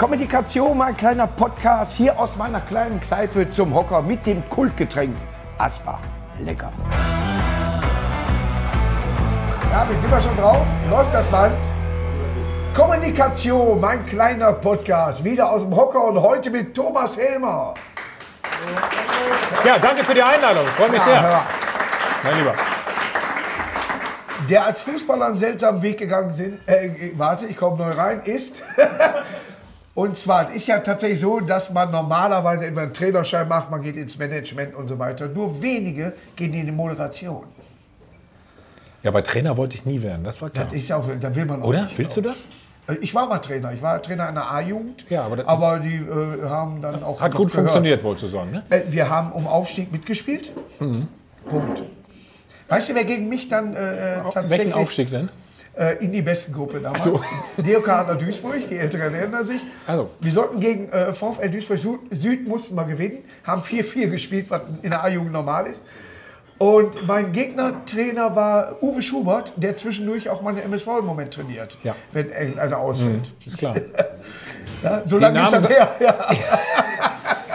Kommunikation, mein kleiner Podcast hier aus meiner kleinen Kneipe zum Hocker mit dem Kultgetränk Asbach. Lecker. Ja, jetzt sind wir schon drauf. Läuft das Band? Kommunikation, mein kleiner Podcast, wieder aus dem Hocker und heute mit Thomas Helmer. Ja, danke für die Einladung. Freue mich sehr. hör. Mein Lieber. der als Fußballer einen seltsamen Weg gegangen sind, äh, warte, ich komme neu rein, ist. und zwar, es ist ja tatsächlich so, dass man normalerweise entweder einen Trainerschein macht, man geht ins Management und so weiter. Nur wenige gehen in die Moderation. Ja, bei Trainer wollte ich nie werden, das war klar. Das ist ja auch, da will man auch Oder? nicht. Willst du das? Ich war mal Trainer. Ich war Trainer einer A-Jugend. Ja, aber das- aber die äh, haben dann auch. Hat gut gehört. funktioniert, wohl zu sagen. Ne? Äh, wir haben um Aufstieg mitgespielt. Mhm. Punkt. Weißt du, wer gegen mich dann äh, äh, tatsächlich Welchen Aufstieg denn? Äh, in die besten Gruppe damals? So. DOK Adler Duisburg, die Älteren erinnern sich. Also. Wir sollten gegen äh, VfL Duisburg Süd, Süd mussten wir gewinnen, haben 4-4 gespielt, was in der A-Jugend normal ist. Und mein Gegnertrainer war Uwe Schubert, der zwischendurch auch meine MSV im Moment trainiert, Ja. wenn irgendeiner ausfällt. Ist klar. Ja, so lange ist das her. Ja.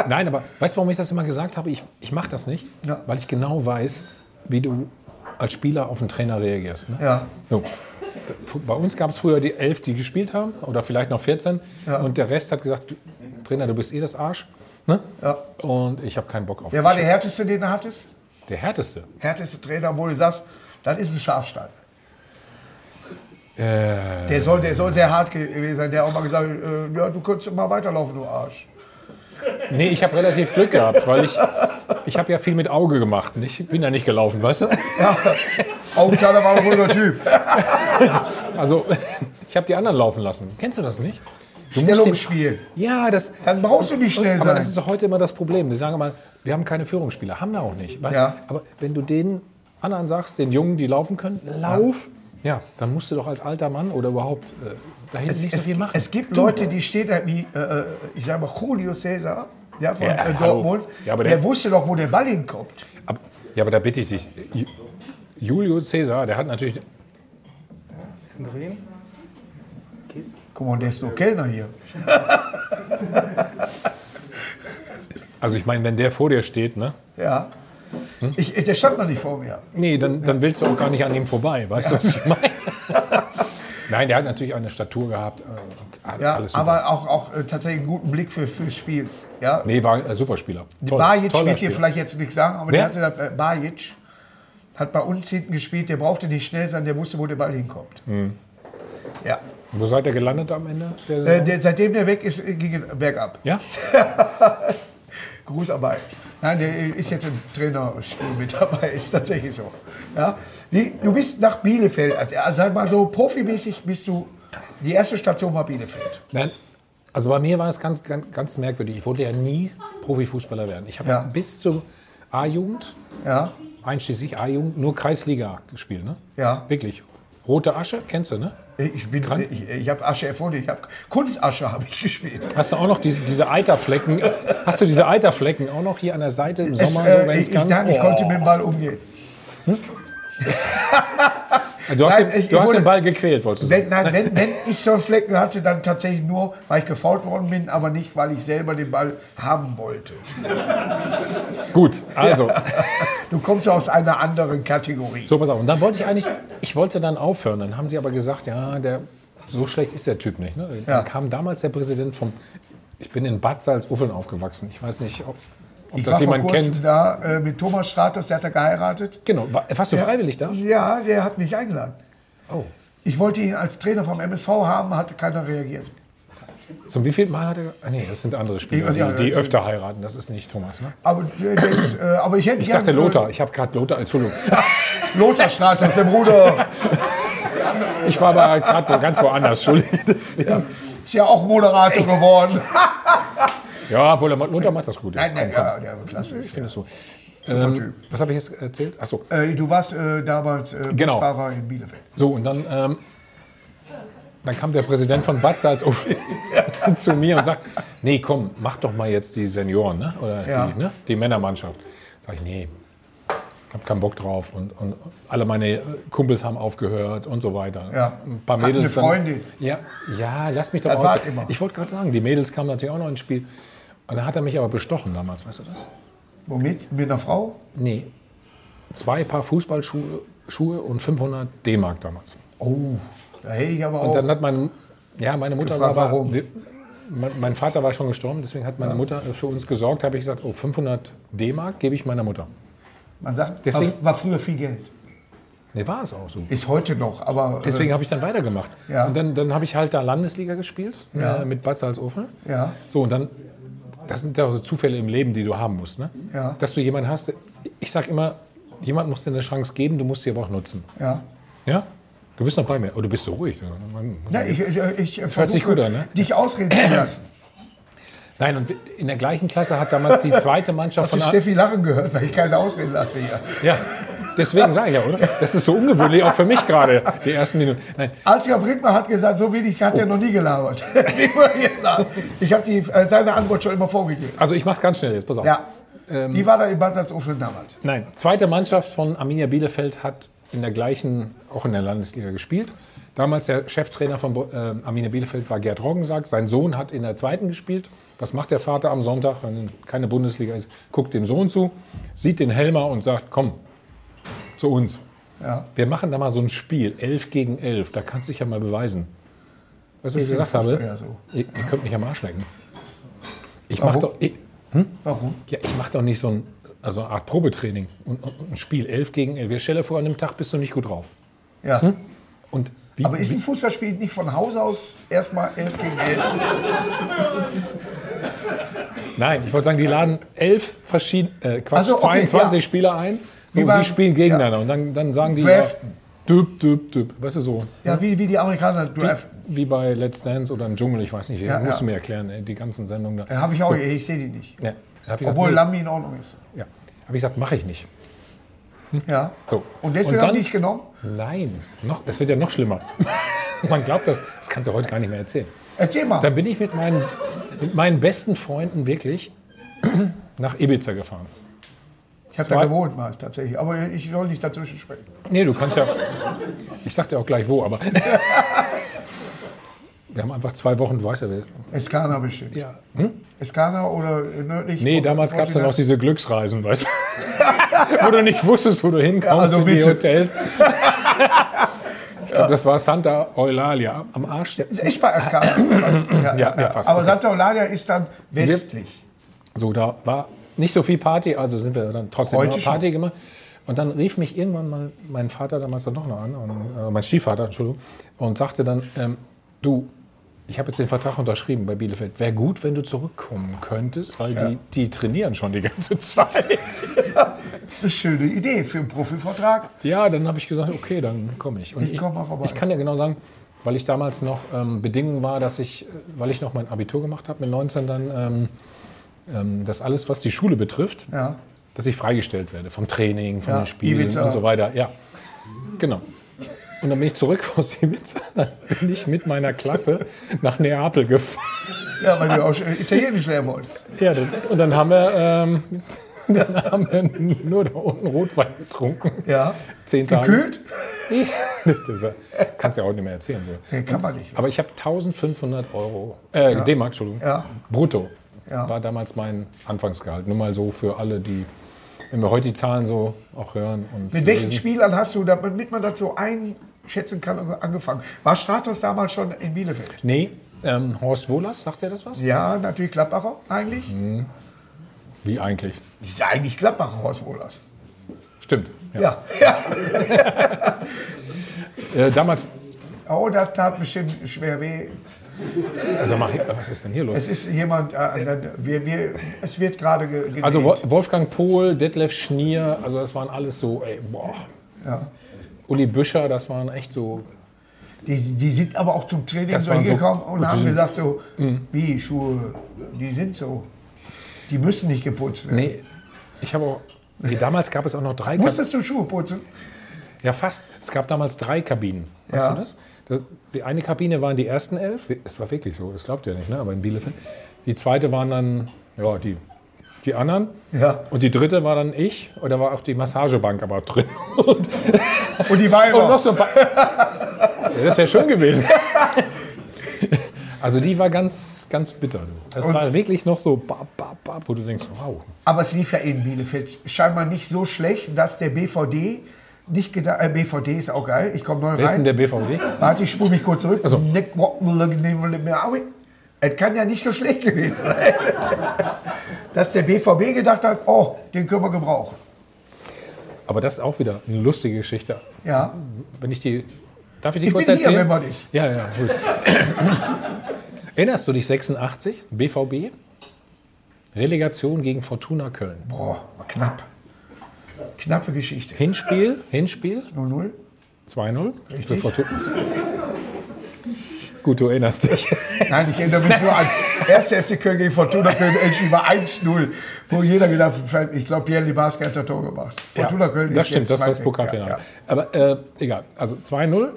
Nein, aber weißt du, warum ich das immer gesagt habe? Ich, ich mache das nicht, Ja. weil ich genau weiß, wie du als Spieler auf einen Trainer reagierst. Ne? Ja. So. Bei uns gab es früher die elf, die gespielt haben, oder vielleicht noch 14. Ja. Und der Rest hat gesagt, du, Trainer, du bist eh das Arsch. Ne? Ja. Und ich habe keinen Bock auf Wer war der härteste, den du hattest? Der härteste. Härteste Trainer, wo du sagst, das ist ein Schafstall. Äh, Der soll, der soll sehr hart gewesen sein. Der hat auch mal gesagt, äh, ja, du könntest mal weiterlaufen, du Arsch. nee, ich habe relativ Glück gehabt, weil ich, ich habe ja viel mit Auge gemacht. Ich bin ja nicht gelaufen, weißt du? Ja, Augenthaler war ein ruhiger Typ. Also, ich habe die anderen laufen lassen. Kennst du das nicht? Du musst den- Stellungsspiel. Ja, das, Dann brauchst du nicht schnell aber das ist sein. doch heute immer das Problem. Die sagen immer, wir haben keine Führungsspieler. Haben wir auch nicht. Weil, Ja. Aber wenn du den anderen sagst, den Jungen, die laufen können, lauf, ja, dann musst du doch als alter Mann oder überhaupt äh, da hinten nicht so Es, viel machen. es gibt Leute, die stehen da wie, äh, äh, ich sag mal, Julio Cesar ja, von Ja, äh. Dortmund. Ja, aber der, der- wusste doch, wo der Ball hinkommt. Aber, ja, aber da bitte ich dich. Ju- Julio Cäsar, der hat natürlich. Guck mal, der ist nur Kellner hier. Also ich meine, wenn der vor dir steht, ne? Ja. Hm? Ich, der stand noch nicht vor mir. Nee, dann, dann willst du auch gar nicht an ihm vorbei. Weißt du, was ich meine? Nein, der hat natürlich eine Statur gehabt. Äh, Ja, alles super. aber auch, auch äh, tatsächlich einen guten Blick für, fürs Spiel. Ja, nee, war ein Superspieler. Toll, Bajic wird dir vielleicht jetzt nichts sagen, aber Wer? der hatte das, äh, Bajic hat bei uns hinten gespielt, der brauchte nicht schnell sein, der wusste, wo der Ball hinkommt. Hm. Ja. Wo seid ihr gelandet am Ende der Äh, der, seitdem der weg ist, ging es bergab. ja? Grußarbeit. Nein, der ist jetzt im Trainerstuhl mit dabei, ist tatsächlich so. Ja? Wie, du bist nach Bielefeld, also, sag mal so profimäßig bist du, die erste Station war Bielefeld. Nein. Also bei mir war es ganz, ganz, ganz merkwürdig. Ich wollte ja nie Profifußballer werden. Ich habe Ja. bis zur A-Jugend, Ja, einschließlich A-Jugend, nur Kreisliga gespielt. Ne? ja. Wirklich. Rote Asche, kennst du, ne? Ich, bin, Krank? ich, ich habe Asche erfunden, ich habe Kunstasche habe ich gespielt. Hast du auch noch diese, diese Eiterflecken? Hast du diese Eiterflecken auch noch hier an der Seite im Es, Sommer, äh, so wenn es ich, ganz... ich oh. konnte mit dem Ball umgehen. Du hast, Nein, den, ich- du ich hast wurde- den Ball gequält, wolltest du sagen. Wenn, nein, wenn, wenn ich so einen Flecken hatte, dann tatsächlich nur, weil ich gefault worden bin, aber nicht, weil ich selber den Ball haben wollte. Gut, also, Du kommst aus einer anderen Kategorie. so pass auf. Und dann wollte ich eigentlich, ich wollte dann aufhören. Dann haben sie aber gesagt, ja, der, so schlecht ist der Typ nicht. Ne? Dann Ja. kam damals der Präsident vom, ich bin in Bad Salzuffeln aufgewachsen. Ich weiß nicht, ob, ob Ich das war vor jemand kurzem kennt. da äh, mit Thomas Stratos, der hat da geheiratet. Genau, war, warst du freiwillig da? Ja, der hat mich eingeladen. Oh. Ich wollte ihn als Trainer vom MSV haben, hat keiner reagiert. Zum wievielten Mal hat er, ah, nee, das sind andere Spieler, Ja, die, die das- öfter heiraten. Das ist nicht Thomas, ne? Aber, der, der ist, äh, aber ich hätte Ich dachte Lothar. Ich habe gerade Lothar, Entschuldigung. Äh, Lothar Stratos, der Bruder. Ich war aber gerade wo, ganz woanders, Entschuldigung. Deswegen. Ist ja auch Moderator geworden. Ja, obwohl der Lothar macht das gut. Nein, nein, ja, der war klasse. Ich finde es so. Ähm, was habe ich jetzt erzählt? Achso. Äh, du warst äh, damals äh, Genau. Busfahrer in Bielefeld. So, und dann, ähm, dann kam der Präsident von Bad Salzuflen zu mir und sagt, nee, komm, mach doch mal jetzt die Senioren, ne? oder Ja. die, ne? die Männermannschaft. Sag ich, nee, habe keinen Bock drauf und, und alle meine Kumpels haben aufgehört und so weiter. Ja. Ein paar Mädels. eine dann- Freundin. Ja, ja, lass mich doch Das aus. Ich wollte gerade sagen, die Mädels kamen natürlich auch noch ins Spiel. Und dann hat er mich aber bestochen damals, weißt du das? Womit? Mit einer Frau? Nee. Zwei Paar Fußballschuhe Schuhe und 500 D-Mark damals. Oh, da hätte ich aber Und auch. dann hat mein, ja, meine Mutter Gefragt, war, warum? mein, Vater war schon gestorben, deswegen hat meine Mutter für uns gesorgt. Habe ich gesagt, oh, 500 D-Mark gebe ich meiner Mutter. man sagt, Deswegen- war, war früher viel Geld. Nee, war es auch so. Ist heute noch, aber. Deswegen habe ich dann weitergemacht. Ja. Und dann, dann habe ich halt da Landesliga gespielt Ja. äh, mit Bad Salzuflen. Äh, ja, So, und dann, das sind ja so Zufälle im Leben, die du haben musst. Ne? Ja. Dass du jemanden hast, ich sage immer, jemand muss dir eine Chance geben, du musst sie aber auch nutzen. ja. Ja? Du bist noch bei mir. Oh, du bist so ruhig. Ja, ich, ich, ich sich versuche, gut an, ne? dich ausreden zu lassen. Nein, und in der gleichen Klasse hat damals die zweite Mannschaft Hast du von... A- Steffi lachen gehört, weil ich keine ausreden lasse hier. Ja, deswegen sage ich ja, oder? Das ist so ungewöhnlich, auch für mich gerade, die ersten Minuten. Nein, Ansgar Brittmann hat gesagt, so wenig hat er noch nie gelabert. Ich habe die, äh, seine Antwort schon immer vorgegeben. also ich mache es ganz schnell jetzt, pass auf. Ja. Ähm, Wie war da in Bad Salzuflen damals? Nein, zweite Mannschaft von Arminia Bielefeld hat in der gleichen, auch in der Landesliga gespielt. Damals der Cheftrainer von äh, Arminia Bielefeld war Gerd Roggensack. Sein Sohn hat in der zweiten gespielt. Was macht der Vater am Sonntag, wenn keine Bundesliga ist? Guckt dem Sohn zu, sieht den Helmer und sagt, komm, zu uns. Ja. Wir machen da mal so ein Spiel, 11 gegen 11. Da kannst du dich ja mal beweisen. Weißt du, was ich gesagt habe? So. Ihr, ihr könnt mich am Arsch lecken. Ich mache doch, ich, Warum? ja, ich mach doch nicht so ein, also eine Art Probetraining und, und ein Spiel 11 gegen 11. Stell dir vor, an einem Tag bist du nicht gut drauf. Ja. Und wie, Aber ist ein Fußballspiel nicht von Haus aus erstmal 11 gegen 11? nein, ich wollte sagen, die laden elf verschiedene, äh, Quatsch, so, okay, 22 ja. Spieler ein. So, Wie die spielen gegeneinander. Und dann, dann sagen die, Draften. ja, düb, düb, düb. Weißt du so, Ja, wie, wie die Amerikaner draften. wie bei Let's Dance oder im Dschungel, ich weiß nicht, Ja, musst ja. du mir erklären, ey, die ganzen Sendungen da. Ja, habe ich auch, So, ich sehe die nicht. ja, da Obwohl gesagt, Lambi in Ordnung ist. nee, ja. Habe ich gesagt, mache ich nicht. Ja. So. Und deswegen dann- habe ich nicht genommen. Nein, noch, das wird ja noch schlimmer. Man glaubt das, das kannst du heute gar nicht mehr erzählen. Erzähl mal. Dann bin ich mit meinen, mit meinen besten Freunden wirklich nach Ibiza gefahren. Ich habe da gewohnt mal tatsächlich. Aber ich soll nicht dazwischen sprechen. Nee, du kannst ja. Ich sag dir auch gleich wo, aber. Wir haben einfach zwei Wochen, du weißt ja. wir- Eskana bestimmt. ja. Hm? Eskana oder nördlich? Nee, damals gab es dann auch diese Glücksreisen, weißt du? wo du nicht wusstest, wo du hinkommst Ja, also in die. Hotels. ich glaube, das war Santa Eulalia am Arsch. Ist bei Eskana. fast. Ja, Ja, ja, fast. Aber. Santa Eulalia ist dann westlich. So, da war nicht so viel Party, also sind wir dann trotzdem Heute Party gemacht. Und dann rief mich irgendwann mal mein Vater damals dann noch an, und, äh, mein Stiefvater, Entschuldigung, und sagte dann, ähm, du, ich habe jetzt den Vertrag unterschrieben bei Bielefeld. Wäre gut, wenn du zurückkommen könntest, weil die, die trainieren schon die ganze Zeit. Das ist eine schöne Idee für einen Profivertrag. ja, dann habe ich gesagt, okay, dann komme ich. Und Ich komm mal vorbei. Ich kann ja genau sagen, weil ich damals noch ähm, Bedingung war, dass ich, äh, weil ich noch mein Abitur gemacht habe mit 19 dann, ähm, dass alles, was die Schule betrifft, Ja. dass ich freigestellt werde vom Training, von Ja, den Spielen Ibiza. und so weiter. Ja, genau. Und dann bin ich zurück aus Ibiza, dann bin ich mit meiner Klasse nach Neapel gefahren. ja, weil du auch Italienisch lernen wolltest. Ja, und dann haben wir, ähm, dann haben wir nur da unten Rotwein getrunken. Ja. Zehn Tage. Gekühlt? Kannst du ja auch nicht mehr erzählen. So. Nee, kann man nicht. Aber ich habe 1500 Euro, äh, D-Mark, Entschuldigung, Ja. brutto. Ja. War damals mein Anfangsgehalt. Nur mal so für alle, die, wenn wir heute die Zahlen so auch hören. Und Mit welchen lesen. Spielern hast du, damit man das so einschätzen kann, angefangen? War Stratos damals schon in Bielefeld? Nee, ähm, Horst Wohlers, sagt er das was? Ja, natürlich Gladbacher eigentlich. Mhm. Wie eigentlich? Das ist ja eigentlich Gladbacher Horst Wohlers. Stimmt. Ja. Ja. ja. Äh, damals, Oh, das tat bestimmt schwer weh. Also mach, was ist denn hier los? Es ist jemand, äh, wir, wir, es wird gerade ge gewählt. Also Wo- Wolfgang Pohl, Detlef Schnier, also das waren alles so, ey, boah. ja. Uli Büscher, das waren echt so, die, die sind aber auch zum Training so waren so- hingekommen und haben gesagt so, wie Schuhe, die sind so, die müssen nicht geputzt werden. nee, ich habe auch, nee, damals gab es auch noch drei Kabinen. Musstest du Schuhe putzen? Ja, fast. Es gab damals drei Kabinen. Weißt Ja. du das? Das? Die eine Kabine waren die ersten elf. Es war wirklich so, das glaubt ihr nicht, ne? aber in Bielefeld. Die zweite waren dann, ja, die die anderen. Ja. Und die dritte war dann ich. Und da war auch die Massagebank aber drin. Und, Und die Weiber. und noch so ein paar. Das wäre schön gewesen. Also die war ganz, ganz bitter. Das war wirklich noch so, bap, bap, bap, wo du denkst, wow. Aber es lief ja in Bielefeld scheinbar nicht so schlecht, dass der BVD nicht gedacht, äh, BVD ist auch geil, ich komme neu Wer ist denn rein. der BVD? Warte, ich spule mich kurz zurück. Also. Es kann ja nicht so schlecht gewesen sein. Dass der BVB gedacht hat, oh, den können wir gebrauchen. Aber das ist auch wieder eine lustige Geschichte. Ja. Wenn ich die. Darf ich die Ich kurz bin hier, erzählen? wenn man ist. Ja, ja, gut. Erinnerst du dich 86, BVB? Relegation gegen Fortuna Köln. Boah, war knapp. Knappe Geschichte. Hinspiel, Hinspiel 0-0. 2-0 für Richtig. Fortuna. Gut, du erinnerst dich. Nein, ich erinnere mich nur an 1. FC Köln gegen Fortuna Köln. Endspiel war 1-0. Wo jeder gedacht hat, ich glaube, Pierre Libaska hat das Tor gemacht. Fortuna Köln das ist stimmt, jetzt das war das. Pokalfinale. Ja, Aber äh, egal, also 2-0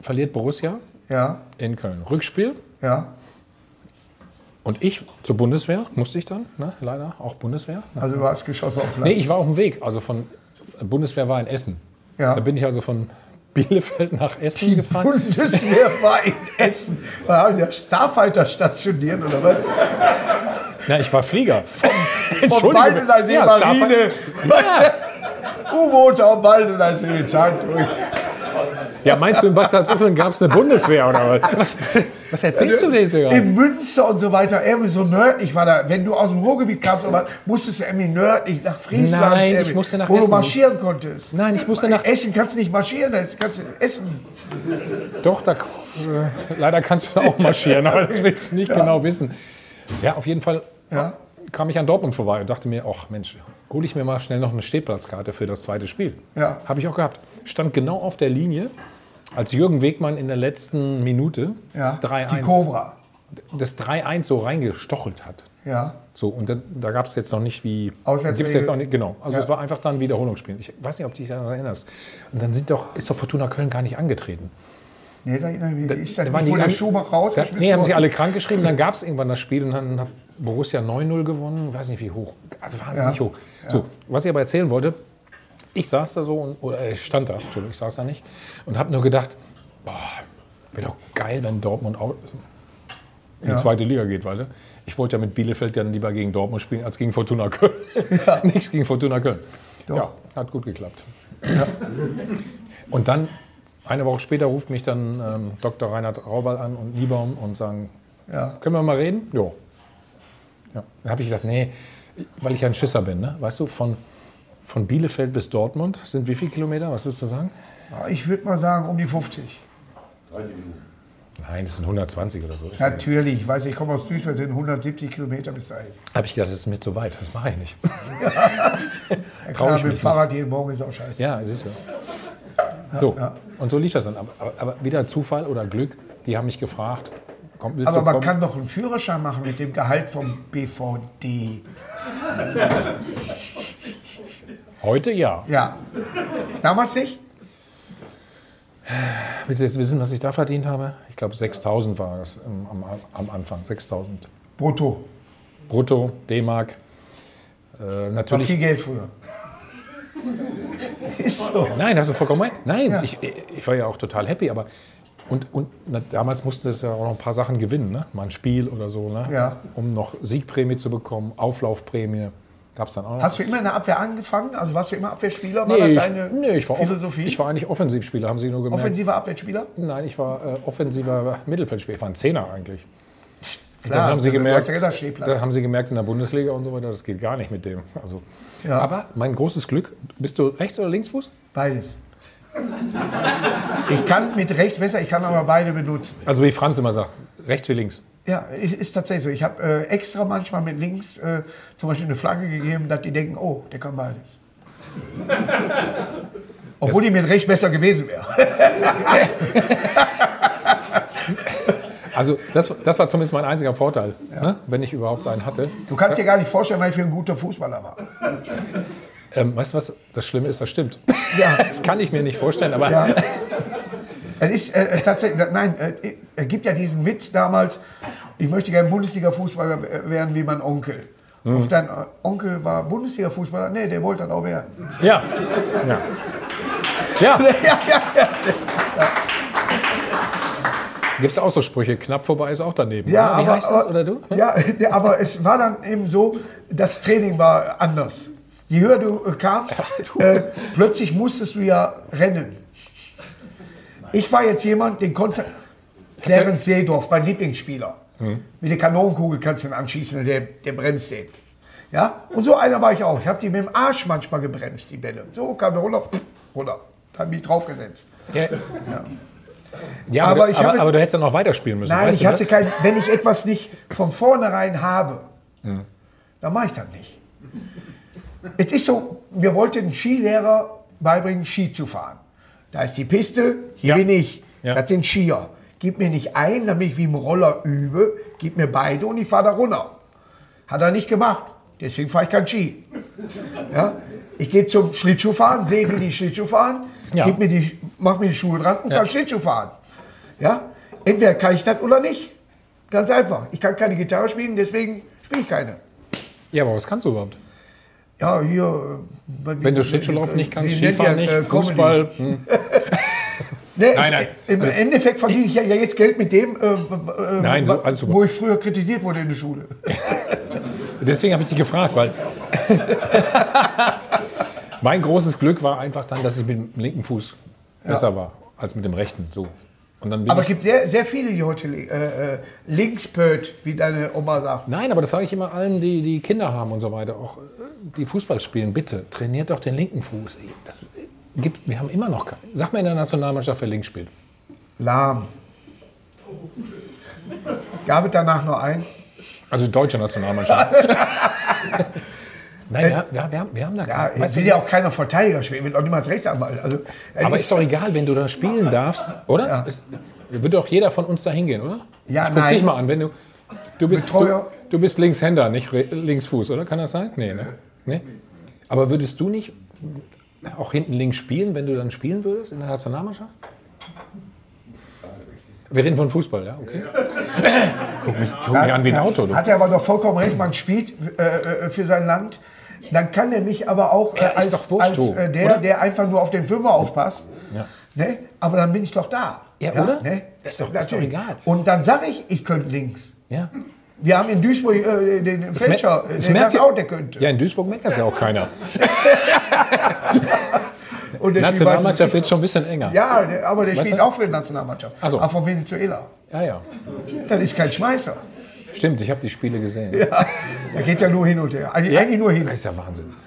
verliert Borussia ja, in Köln. Rückspiel. ja. Und ich zur Bundeswehr musste ich dann, ne? leider auch Bundeswehr. Also du hast geschossen auf Platz. Nee, ich war auf dem Weg. Also von Bundeswehr war in Essen. Ja. Da bin ich also von Bielefeld nach Essen gefahren. Bundeswehr war in Essen. War der Starfighter stationiert oder was? Ja, ich war Flieger. Von Entschuldigung. Baldener See, Ja, Marine. Ja. U-Boote auf Baldener See, zack durch. Ja, meinst du, in Salzuflen gab es eine Bundeswehr oder was? Was, was erzählst du denn jetzt? Digga? In Münster und so weiter, irgendwie so nördlich war da. Wenn du aus dem Ruhrgebiet kamst, aber musstest du irgendwie nördlich nach Friesland. Nein, ich musste nach Wo du Essen. marschieren konntest. Nein, ich musste nach. Essen kannst du nicht marschieren, das kannst du essen. Doch, da, äh, leider kannst du auch marschieren, aber das willst du nicht genau wissen. Ja, auf jeden Fall Ja. kam ich an Dortmund vorbei und dachte mir, ach Mensch, hole ich mir mal schnell noch eine Stehplatzkarte für das zweite Spiel. Ja. Habe ich auch gehabt. Stand genau auf der Linie, als Jürgen Wegmann in der letzten Minute Ja. das Die 3-1 Cobra. das 3-1 so reingestochelt hat. Ja. So, und da, da gab es jetzt noch nicht wie. Auswärtsregel. Gibt's jetzt auch nicht, genau. Also Ja. es war einfach dann Wiederholungsspiel. Ich weiß nicht, ob du dich daran erinnerst. Und dann sind doch, ist doch Fortuna Köln gar nicht angetreten. Nee, da, da, ist das Da waren die der an- Schumacher Da, nee, haben sie alle krank geschrieben. Dann gab es irgendwann das Spiel und dann hat Borussia 9-0 gewonnen. Ich weiß nicht wie hoch. Wahnsinnig Ja. hoch. So, was ich aber erzählen wollte, ich saß da so, und, oder ich stand da, Entschuldigung, ich saß da nicht, und habe nur gedacht, boah, wäre doch geil, wenn Dortmund auch in Ja. die zweite Liga geht, weil ich wollte ja mit Bielefeld dann lieber gegen Dortmund spielen als gegen Fortuna Köln. Nichts gegen Fortuna Köln. Doch. Ja, hat gut geklappt. Und dann, eine Woche später, ruft mich dann ähm, Dr. Reinhard Raubal an und Niebaum und sagen, Ja. können wir mal reden? Jo. Ja. Dann habe ich gesagt, nee, weil ich ja ein Schisser bin, ne? weißt du, von, von Bielefeld bis Dortmund sind wie viele Kilometer? Was würdest du sagen? Ja, Ich würde mal sagen, um die 50. 30 Minuten. Nein, das sind 120 oder so. Natürlich, ich weiß, ich komme aus Duisburg, sind 170 Kilometer bis dahin. Habe ich gedacht, das ist mir zu weit, das mache ich nicht. Ja, klar, ich mit mich dem Fahrrad jeden Morgen ist auch scheiße. Ja, siehst du. So, und so lief das dann. Aber, aber, aber wieder Zufall oder Glück, die haben mich gefragt, komm, willst Aber du man kommen? kann doch einen Führerschein machen mit dem Gehalt vom BVD. Heute ja. Ja. Damals nicht? Willst du jetzt wissen, was ich da verdient habe? Ich glaube, 6.000 war es am, am Anfang. 6.000 Brutto. brutto, D-Mark. Äh, War natürlich. viel Geld früher. Ist so. Nein, hast du vollkommen recht. Nein, Ja. ich, ich war ja auch total happy, aber. Und, und na, damals musste es ja auch noch ein paar Sachen gewinnen, ne? mal ein Spiel oder so, ne? Ja. um noch Siegprämie zu bekommen, Auflaufprämie. Gab es dann auch noch. Hast du immer in der Abwehr angefangen? Also warst du immer Abwehrspieler? War nee, das ich, deine nee, ich war, Philosophie? ich war eigentlich Offensivspieler, haben Sie nur gemerkt. Offensiver Abwehrspieler? Nein, ich war äh, offensiver Mittelfeldspieler. Ich war ein Zehner eigentlich. Klar, dann haben sie gemerkt, ja dann haben sie gemerkt in der Bundesliga und so weiter, das geht gar nicht mit dem. Also, Ja. Aber mein großes Glück, bist du Rechts- oder Linksfuß? Beides. Ich kann mit rechts besser, ich kann aber beide benutzen. Also wie Franz immer sagt, rechts wie links. Ja, ist, ist tatsächlich so. Ich habe äh, extra manchmal mit links äh, zum Beispiel eine Flagge gegeben, dass die denken, oh, der kann beides. Obwohl die mit rechts besser gewesen wäre. Also das, das war zumindest mein einziger Vorteil, ne? wenn ich überhaupt einen hatte. Du kannst dir gar nicht vorstellen, was ich für ein guter Fußballer war. Ähm, weißt du was, das Schlimme ist, das stimmt. Ja. Das kann ich mir nicht vorstellen, aber Ja. Es ist äh, tatsächlich, nein, äh, es gibt ja diesen Witz damals, ich möchte gerne Bundesliga-Fußballer werden wie mein Onkel. Und dein äh, Onkel war Bundesliga-Fußballer? Nee, der wollte das auch werden. Ja. Ja. Ja. Gibt es auch so Sprüche, knapp vorbei ist auch daneben. Ja, oder? Wie aber, heißt das? aber, Oder du? Ja, ja, aber es war dann eben so, das Training war anders. Je höher du äh, kamst, äh, plötzlich musstest du ja rennen. Ich war jetzt jemand, den konnte Clarence Seedorf, mein Lieblingsspieler. Mit der Kanonenkugel kannst du ihn anschießen der, der bremst den. Ja? Und so einer war ich auch. Ich habe die mit dem Arsch manchmal gebremst, die Bälle. So kam der runter, runter. Da habe ich draufgesetzt. Ja, ja aber, Aber du, ich aber, aber du hättest dann noch weiterspielen müssen. Nein, ich hatte das? kein, wenn ich etwas nicht von vornherein habe, dann mache ich das nicht. Es ist so, mir wollte ein Skilehrer beibringen, Ski zu fahren. Da ist die Piste, hier Ja. bin ich. Ja. Das sind Skier. Gib mir nicht ein, damit ich wie im Roller übe, gib mir beide und ich fahre da runter. Hat er nicht gemacht. Deswegen fahre ich kein Ski. Ja? Ich gehe zum Schlittschuhfahren, sehe, wie die Schlittschuh fahren, Ja. gib mir die, mach mir die Schuhe dran und Ja. kann Schlittschuh fahren. Ja? Entweder kann ich das oder nicht. Ganz einfach. Ich kann keine Gitarre spielen, deswegen spiele ich keine. Ja, aber was kannst du überhaupt? Ja, hier. äh, Wenn du Schlittschuhlaufen nicht kannst, Skifahren nicht, äh, Comedy? Fußball. Hm. Nee, Nein, ich, nein. Im Endeffekt verdiene ich ja ja jetzt Geld mit dem, äh, äh, Nein, wo- so- alles super. wo ich früher kritisiert wurde in der Schule. Deswegen habe ich dich gefragt, weil mein großes Glück war einfach dann, dass ich mit dem linken Fuß besser war als mit dem rechten. So. Aber es gibt sehr, sehr viele, die heute äh, äh, Linkspöt, wie deine Oma sagt. Nein, aber das sage ich immer allen, die, die Kinder haben und so weiter, auch äh, die Fußball spielen, bitte, trainiert doch den linken Fuß. Das äh, gibt, wir haben immer noch keinen. Sag mal in der Nationalmannschaft, wer links spielt. Lahm. Gab es danach nur einen? Also die deutsche Nationalmannschaft. Nein, ja, ja, wir, haben, wir haben da Ja, keinen. du, will ja auch keiner Verteidiger spielen, will auch niemals Rechtsanwalt. Also, äh, aber ist- ist doch egal, wenn du da spielen darfst, oder? Ja. Es, würde doch jeder von uns da hingehen, oder? Ja, ich guck nein. dich mal an, wenn du. Du bist, du, du bist Linkshänder, nicht Re- Linksfuß, oder? Kann das sein? Nee, ne? nee? Aber würdest du nicht auch hinten links spielen, wenn du dann spielen würdest in der Nationalmannschaft? Wir reden von Fußball, ja? Okay. guck mich, guck mich an wie ein Auto. Du. Hat er aber doch vollkommen recht, man spielt äh, äh, für sein Land. Dann kann er mich aber auch äh, Ja, als, wurscht, als äh, der, oder? der einfach nur auf den Fünfer aufpasst. Ja. Ne? Aber dann bin ich doch da. Ja, oder? Ne? Ist doch- ist doch egal. Und dann sage ich, ich könnte links. Ja. Wir haben in Duisburg äh, den Fletcher, Das der merkt sagt ihr- auch, der könnte. ja, in Duisburg merkt das ja auch keiner. Und der Nationalmannschaft wird schon ein bisschen enger. Ja, der, aber der Weißt spielt du? auch für die Nationalmannschaft. Ach so. Aber von Venezuela. ja. ja. Das ist kein Schmeißer. Stimmt, ich habe die Spiele gesehen. Der geht ja nur hin und her. Eigentlich, eigentlich nur hin. Das ist ja Wahnsinn.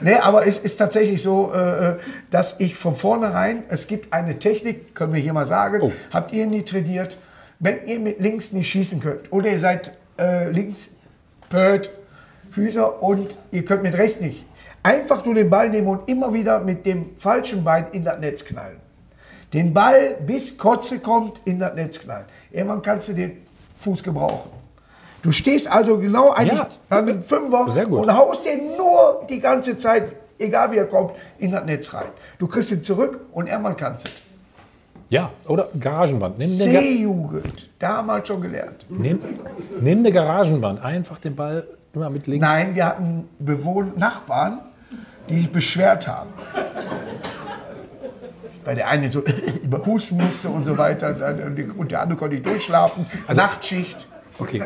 Nee, aber es ist tatsächlich so, äh, dass ich von vornherein, es gibt eine Technik, können wir hier mal sagen, Oh. habt ihr nie trainiert, wenn ihr mit links nicht schießen könnt oder ihr seid äh, links, Pöt, Füßer und ihr könnt mit rechts nicht, einfach nur den Ball nehmen und immer wieder mit dem falschen Bein in das Netz knallen. Den Ball bis Kotze kommt in das Netz knallen. Irgendwann kannst du den Fuß gebrauchen. Du stehst also genau eigentlich Ja. dem Fünfer und haust den nur die ganze Zeit, egal wie er kommt, in das Netz rein. Du kriegst ihn zurück und irgendwann kannst du. Ja, oder Garagenwand. Nimm C-Jugend, damals schon gelernt. nimm, nimm eine Garagenwand. Einfach den Ball immer mit links. Nein, wir hatten Bewohn Nachbarn, die sich beschwert haben. Weil der eine so immer husten musste und so weiter und der andere konnte nicht durchschlafen. Also Nachtschicht. Okay.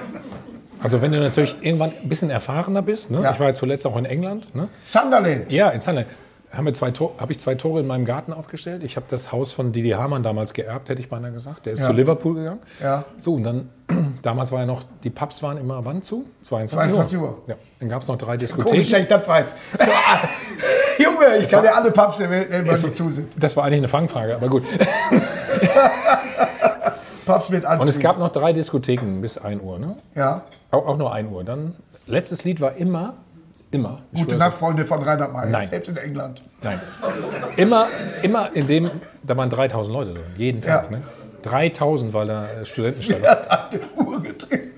Also wenn du natürlich irgendwann ein bisschen erfahrener bist, ne? Ja. ich war ja zuletzt auch in England, ne? Sunderland. ja, in Sunderland, haben wir zwei Tor- habe ich zwei Tore in meinem Garten aufgestellt. Ich habe das Haus von Didi Hamann damals geerbt, hätte ich beinahe gesagt. Der ist Ja. zu Liverpool gegangen. Ja. So, und dann, damals war ja noch, die Pubs waren immer wann zu? 22, 22 Uhr. Ja. Dann gab es noch drei Komisch, Diskotheken. dass ich das weiß. So, Junge, ich kann ja alle Pubs der Welt nennen, weil die zu sind. Das war eigentlich eine Fangfrage, aber gut. Pubs mit Antrieb. Und es gab noch drei Diskotheken bis 1 Uhr, ne? ja. Auch, auch nur 1 Uhr. Dann, letztes Lied war immer, immer, Gute Nacht, Freunde von Reinhard May. Nein. Selbst in England. Nein. Immer, immer in dem, da waren 3000 Leute drin, jeden Tag. Ja. Ne? 3000, weil da Studentenstadt Er war. hat eine Uhr gedreht.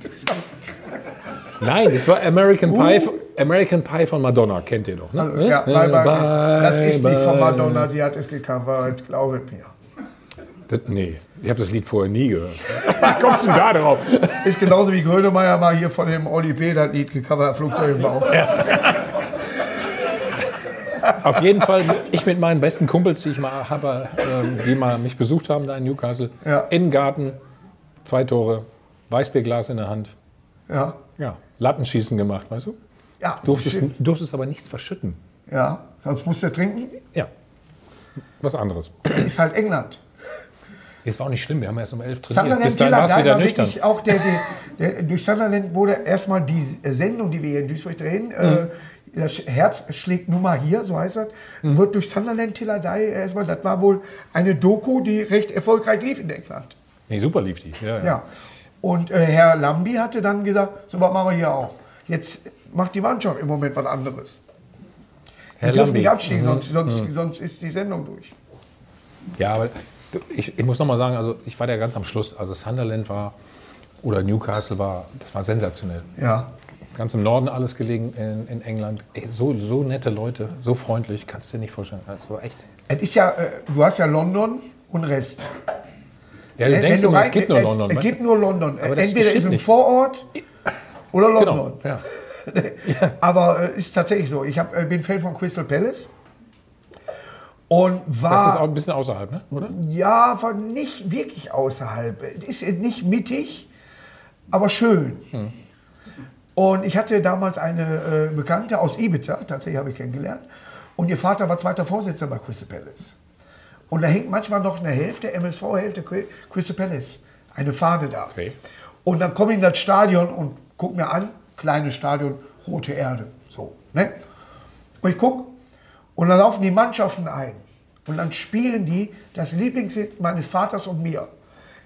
Nein, das war American Pie, American Pie von Madonna, kennt ihr doch. Ne? Uh. Ja, Äh, bye, bye. bye, das ist nicht von. Madonna, sie hat es gecovert, glaube mir. Das, nee, Ich habe das Lied vorher nie gehört. Wie kommst du da drauf? Ist genauso wie Grönemeyer mal hier von dem Oli P. das Lied gecovert, Flugzeug im Bauch. Auf jeden Fall, ich mit meinen besten Kumpels, die ich mal habe, ähm, die mal mich besucht haben da in Newcastle, Ja. in den Garten, zwei Tore, Weißbierglas in der Hand. Ja. Ja, Lattenschießen gemacht, weißt du? Ja, Durftest, durftest aber nichts verschütten. ja, sonst musst du trinken. Ja, was anderes. Ist halt England. Es war auch nicht schlimm, wir haben erst um elf trainiert. Sunderland Bis dahin war es Tiller wieder nüchtern. auch der, der, der, durch Sunderland wurde erstmal die Sendung, die wir hier in Duisburg drehen, Mhm. äh, das Herz schlägt nun mal hier, so heißt das, Mhm. wird durch Sunderland Tilladei erstmal, das war wohl eine Doku, die recht erfolgreich lief in England. Nee, super lief die. Ja, ja. Ja. Und äh, Herr Lambi hatte dann gesagt, so was machen wir hier auch. Jetzt macht die Mannschaft im Moment was anderes. Die Herr dürfen Lambi. Mhm. nicht abstiegen, sonst, sonst, sonst ist die Sendung durch. Ja, aber ich, ich muss noch mal sagen, also ich war ja ganz am Schluss. Also Sunderland war oder Newcastle war, das war sensationell. Ja. Ganz im Norden alles gelegen in, in England. Ey, so, so nette Leute, so freundlich, kannst du dir nicht vorstellen. Also echt. Es ist ja, äh, du hast ja London und Rest. Ja, du Wenn denkst du immer, es gibt nur äh, London. Es gibt nur London. Entweder ist ein. Vorort oder London. Genau, ja. Aber äh, ist tatsächlich so. Ich hab, äh, bin Fan von Crystal Palace. Und war. Das ist auch ein bisschen außerhalb, ne? oder? Ja, war nicht wirklich außerhalb. Es Ist nicht mittig, aber schön. Und ich hatte damals eine äh, Bekannte aus Ibiza, tatsächlich habe ich kennengelernt. Und ihr Vater war zweiter Vorsitzender bei Crystal Palace. Und da hängt manchmal noch eine Hälfte, MSV-Hälfte Cry- Crystal Palace, eine Fahne da. Okay. Und dann komme ich in das Stadion und guck mir an, kleines Stadion, rote Erde. So, ne? Und ich guck und dann laufen die Mannschaften ein. Und dann spielen die das Lieblingslied meines Vaters und mir.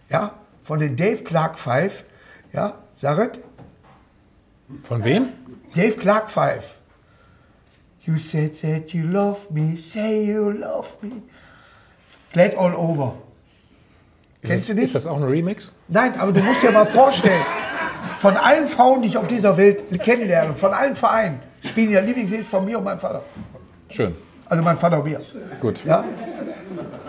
Ja, von den Dave Clark Five. Ja, es. Von wem? Dave Clark Five. You said that you love me, say you love me. Glad all over. Ist Kennst das, du nicht? Ist das auch ein Remix? Nein, aber du musst dir mal vorstellen, von allen Frauen, die ich auf dieser Welt kennenlerne, von allen Vereinen, spielen ja Lieblingslied von mir und meinem Vater. Schön. Also mein Vater und mir. Gut. Ja?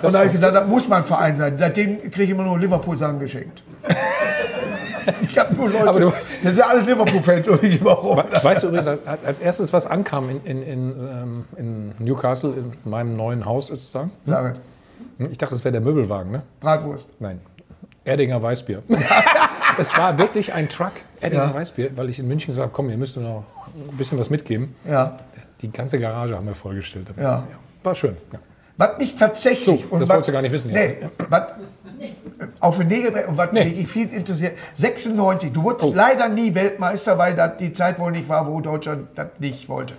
Und da habe ich gesagt, das muss mein Verein sein. Seitdem kriege ich immer nur Liverpool-Sachen geschenkt. ich habe nur Leute, du- das sind alles Liverpool-Fans. und ich gebe auch rum. We- Weißt du übrigens, als- erstes, was ankam in, in, in, ähm, in Newcastle, in meinem neuen Haus sozusagen? Sag es. Ich dachte, das wäre der Möbelwagen, ne? Bratwurst. Nein. Erdinger Weißbier. es war wirklich ein Truck, Erdinger Ja. Weißbier, weil ich in München gesagt habe, komm, ihr müsst mir noch ein bisschen was mitgeben. Ja. Die ganze Garage haben wir vollgestellt. Ja. War schön. Ja. Was mich tatsächlich. So, das was- wolltest du gar nicht wissen, ja. Nee, was auf den Nägel und was Nee. wirklich viel interessiert. 96, du wurdest Oh. leider nie Weltmeister, weil das die Zeit wohl nicht war, wo Deutschland das nicht wollte.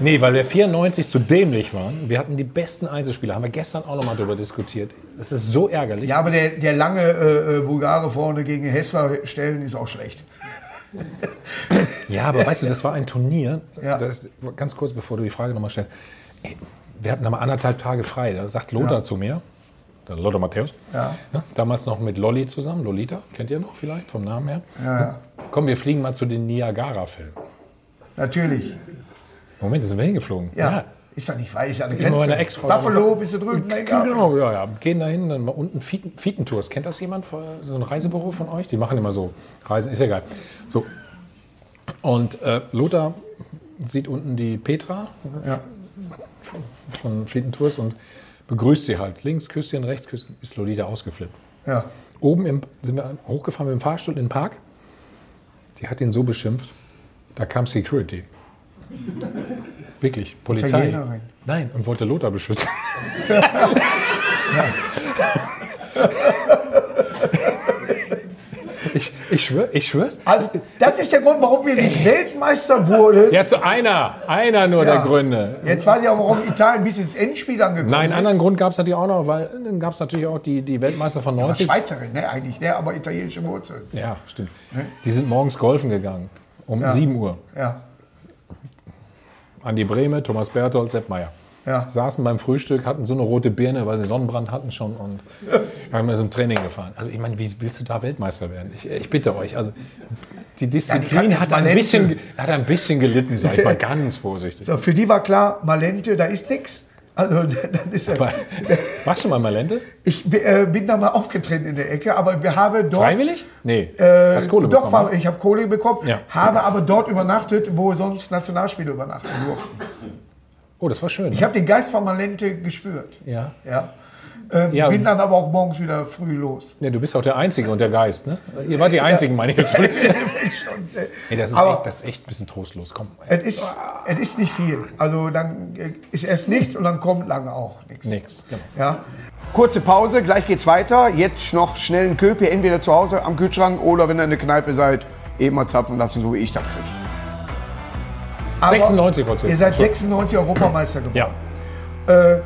Nee, weil wir 94 zu dämlich waren. Wir hatten die besten Einzelspieler. Haben wir gestern auch noch mal darüber diskutiert. Das ist so ärgerlich. Ja, aber der, der lange äh, äh, Bulgare vorne gegen Hessler stellen ist auch schlecht. Ja, aber weißt du, das war ein Turnier. Ja. Das, ganz kurz, bevor du die Frage nochmal stellst. Ey, wir hatten da mal anderthalb Tage frei. Da sagt Lothar Ja. zu mir, der Lothar Matthäus, Ja. damals noch mit Lolli zusammen, Lolita, kennt ihr noch vielleicht vom Namen her? Ja. Komm, wir fliegen mal zu den Niagara-Filmen. Natürlich. Moment, da sind wir hingeflogen. Ja. Ist ja nicht weit, ist ja eine Grenze. meine Ex-Frau Buffalo, bist du drüben? Nein, nicht. Genau, ja, ja. Gehen dahin, dann mal unten Fieten, Fietentours. Kennt das jemand? So ein Reisebüro von euch? Die machen immer so Reisen, ist ja geil. So. Und äh, Lothar sieht unten die Petra Ja. von Fietentours und begrüßt sie halt. Links Küsschen, rechts Küsschen. Ist Lolita ausgeflippt. Ja. Oben im, sind wir hochgefahren mit dem Fahrstuhl in den Park. Die hat ihn so beschimpft, da kam Security. Wirklich, Polizei. Nein, und wollte Lothar beschützen. ich, ich schwör, ich schwör's. Also, das ist der Grund, warum wir nicht Weltmeister wurden. Ja, zu einer, einer nur der Gründe. Jetzt weiß ich auch, warum Italien bis ins Endspiel angekommen Nein, einen ist. anderen Grund gab es natürlich auch noch, weil dann gab es natürlich auch die, die Weltmeister von Aber 90. Schweizerin, ne, eigentlich, ne, aber italienische Wurzeln. Ja, stimmt. Die sind morgens golfen gegangen. Um Ja. 7 Uhr. Ja, Andi Brehme, Thomas Berthold, Sepp Meier. ja. Saßen beim Frühstück, hatten so eine rote Birne, weil sie Sonnenbrand hatten schon und haben mir so ein Training gefahren. Also ich meine, wie willst du da Weltmeister werden? Ich, ich bitte euch, also die Disziplin jetzt hat, ein bisschen, hat ein bisschen gelitten, sag ich mal ganz vorsichtig. So, für die war klar, Malente, da ist nichts. Also dann ist er. Warst du mal in Malente? Ich äh, bin da mal aufgetreten in der Ecke, aber wir haben dort. Freiwillig? Nee. Äh, Hast Kohle doch, bekommen? ne? ich habe Kohle bekommen, Ja. habe aber dort übernachtet, wo sonst Nationalspieler übernachten durften. Oh, das war schön. Ich habe den Geist von Malente gespürt. ja. Ja. Ähm, Ja. Bin dann aber auch morgens wieder früh los. ja, du bist auch der Einzige und der Geist, ne? Ihr wart die Einzigen, meine ich. Schon, äh, Nee, das, ist Aber- echt, das ist echt ein bisschen trostlos. Komm. es, ist, es ist nicht viel. Also dann äh, ist erst nichts und dann kommt lange auch nichts. Nix. Genau. Ja. Kurze Pause, gleich geht's weiter. Jetzt noch schnell einen Köpi, entweder zu Hause am Kühlschrank oder wenn ihr in der Kneipe seid, eben mal zapfen lassen, so wie ich das kriege. Aber 96 wolltest du Ihr seid sagen. 96 Europameister geworden. Ja. Äh,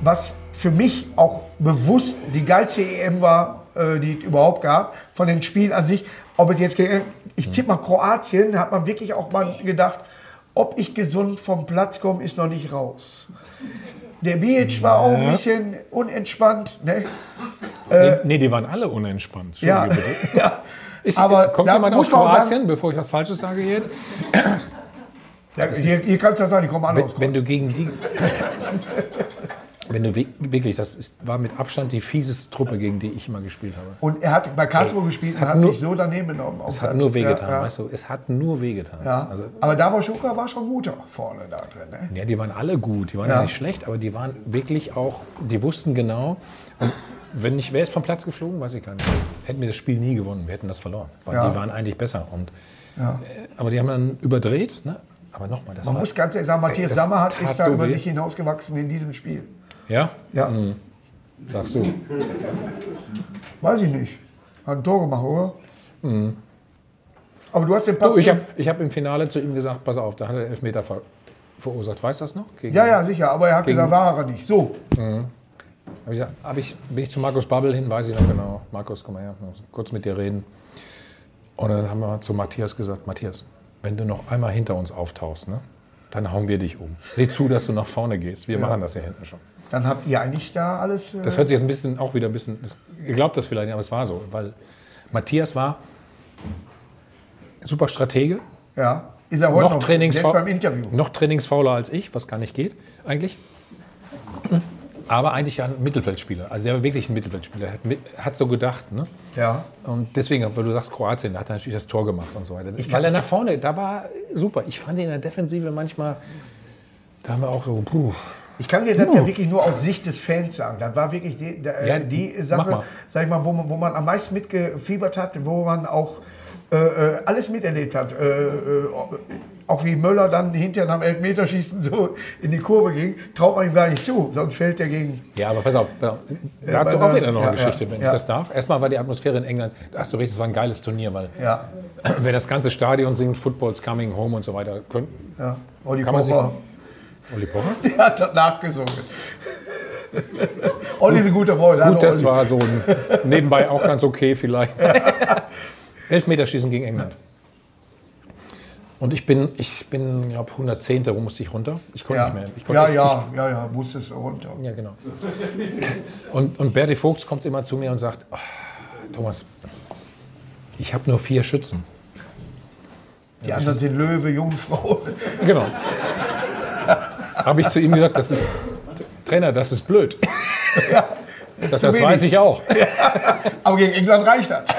was für mich auch bewusst die geilste EM war, äh, die es überhaupt gab, von den Spielen an sich. Ob es jetzt, ich tippe mal Kroatien, da hat man wirklich auch mal gedacht, ob ich gesund vom Platz komme, ist noch nicht raus. Der Bic war auch ein bisschen unentspannt. Ne? Nee, nee, die waren alle unentspannt. Ja, ja. Ist, Aber kommt jemand aus Kroatien, bevor ich was Falsches sage jetzt? ja hier, hier kannst du ja sagen, die kommen alle aus. Wenn, wenn du gegen die. wenn du wi- wirklich, das ist, war mit Abstand die fieseste Truppe, gegen die ich immer gespielt habe. Und er hat bei Karlsruhe gespielt und hat hat nur- sich so daneben genommen. Es hat nur wehgetan, ja, ja. weißt du? Es hat nur wehgetan. Ja. Also, aber Davor Schuka war schon guter vorne da drin. Ne? ja, die waren alle gut, die waren ja. Nicht schlecht, aber die waren wirklich auch, die wussten genau. Und wenn nicht, wer ist vom Platz geflogen, weiß ich gar nicht. Hätten wir das Spiel nie gewonnen, wir hätten das verloren. Weil die waren eigentlich besser. Und, äh, aber die haben dann überdreht. Ne? Aber nochmal, das Man war. muss ganz ehrlich sagen, Matthias Ey, Sammer hat, ist da so über weh. sich hinausgewachsen in diesem Spiel. Ja? Ja, Sagst du. weiß ich nicht. Hat ein Tor gemacht, oder? Aber du hast den Pass. Du, ich habe hab im Finale zu ihm gesagt, pass auf, da hat er Elfmeter ver verursacht. Weißt du das noch? Gegen, ja, ja, sicher. Aber er hat Gegen- gesagt, war er nicht. So. Hab ich, gesagt, hab ich, bin ich zu Markus Babbel hin, weiß ich noch genau. Markus, komm mal her, kurz mit dir reden. Und dann haben wir zu Matthias gesagt, Matthias, wenn du noch einmal hinter uns auftauchst, ne, dann hauen wir dich um. Sieh zu, dass du nach vorne gehst. Wir machen das hier hinten schon. Dann habt ihr eigentlich da alles. Äh, Das hört sich jetzt ein bisschen, auch wieder ein bisschen, ihr glaubt das vielleicht nicht, aber es war so. Weil Matthias war super Stratege, ja. Ist er heute noch, noch, Trainingsfa selbst beim Interview. noch trainingsfauler als ich, was gar nicht geht, eigentlich. Aber eigentlich ja ein Mittelfeldspieler. Also der war wirklich ein Mittelfeldspieler. Hat, hat so gedacht. Ne? Ja. Und deswegen, weil du sagst Kroatien, da hat er natürlich das Tor gemacht und so weiter. weil er nach vorne, da war super. Ich fand ihn in der Defensive manchmal, da haben wir auch so, puh. Ich kann dir das ja wirklich nur aus Sicht des Fans sagen. Das war wirklich die, der, äh, Ja, die Sache, sag ich mal, wo man, wo man am meisten mitgefiebert hat, wo man auch äh, äh, alles miterlebt hat. Äh, äh, auch wie Möller dann hinterher am Elfmeterschießen so in die Kurve ging, traut man ihm gar nicht zu, sonst fällt er gegen. Ja, aber pass auf, dazu auch wieder noch der- eine ja, Geschichte, ja, wenn ja. ich das darf. Erstmal war die Atmosphäre in England, da hast du recht, es war ein geiles Turnier, weil wenn das ganze Stadion singt, Football's coming home und so weiter, können, ja. Olli kann man sich... Olli Pocher? der hat das nachgesungen. Olli ist ein guter Freund. Gut, das Olli. war so ein, nebenbei auch ganz okay vielleicht. Elfmeterschießen gegen England. Und ich bin, ich bin, glaube 110. Wo musste ich runter? Ich konnte Ja, nicht mehr. Ich konnte, ja, ich, ja, ja, ja, musstest runter. Ich, ja, genau. Und, und Berti Vogts kommt immer zu mir und sagt, "Oh, Thomas, ich habe nur vier Schützen. Die anderen sind Löwe, Jungfrau. Genau. Habe ich zu ihm gesagt, das ist, Trainer, das ist blöd. Zu das wenig. weiß ich auch. Aber gegen England reicht das.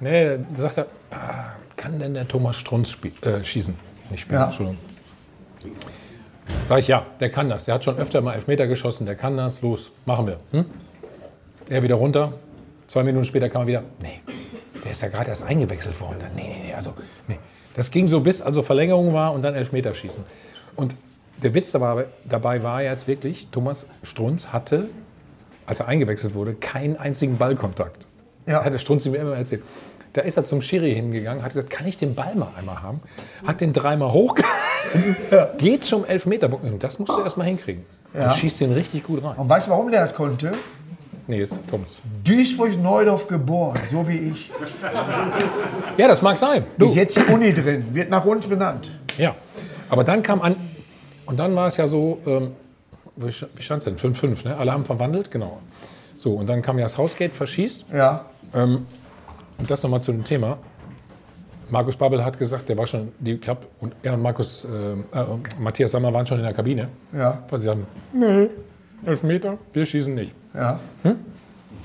Nee, da sagt er, ah, kann denn der Thomas Strunz äh, schießen? Nicht spielen, Ja. Entschuldigung. Sag ich, ja, der kann das. Der hat schon öfter mal Elfmeter geschossen, der kann das. Los, machen wir. Hm? Er wieder runter. Zwei Minuten später kam er wieder. Nee, der ist ja gerade erst eingewechselt worden. Nee, nee, nee, also, nee. Das ging so bis also Verlängerung war und dann Elfmeterschießen. Und der Witz dabei, dabei war jetzt wirklich, Thomas Strunz hatte, als er eingewechselt wurde, keinen einzigen Ballkontakt. Ja. Hat der Strunz mir immer erzählt. Da ist er zum Schiri hingegangen, hat gesagt, kann ich den Ball mal einmal haben? Hat den dreimal hochgehalten, geht zum Elfmeterpunkt. Und Das musst du erst mal hinkriegen. Ja. Du schießt den richtig gut rein. Und weißt du, warum der das konnte? Nee, jetzt kommt's. Duisburg-Neudorf geboren, so wie ich. Ja, das mag sein. Du. Ist jetzt die Uni drin, wird nach uns benannt. Ja. Aber dann kam an, und dann war es ja so, ähm, wie stand es denn? 5-5, ne? Alle haben verwandelt, genau. So, und dann kam ja das Hausgate verschießt. Ja, Ähm, und das nochmal zu dem Thema. Markus Babbel hat gesagt, der war schon, die, ich glaub, und er und Markus, äh, äh, Matthias Sammer waren schon in der Kabine. Ja, Weil sie sagen, nee, elf Meter, wir schießen nicht. ja.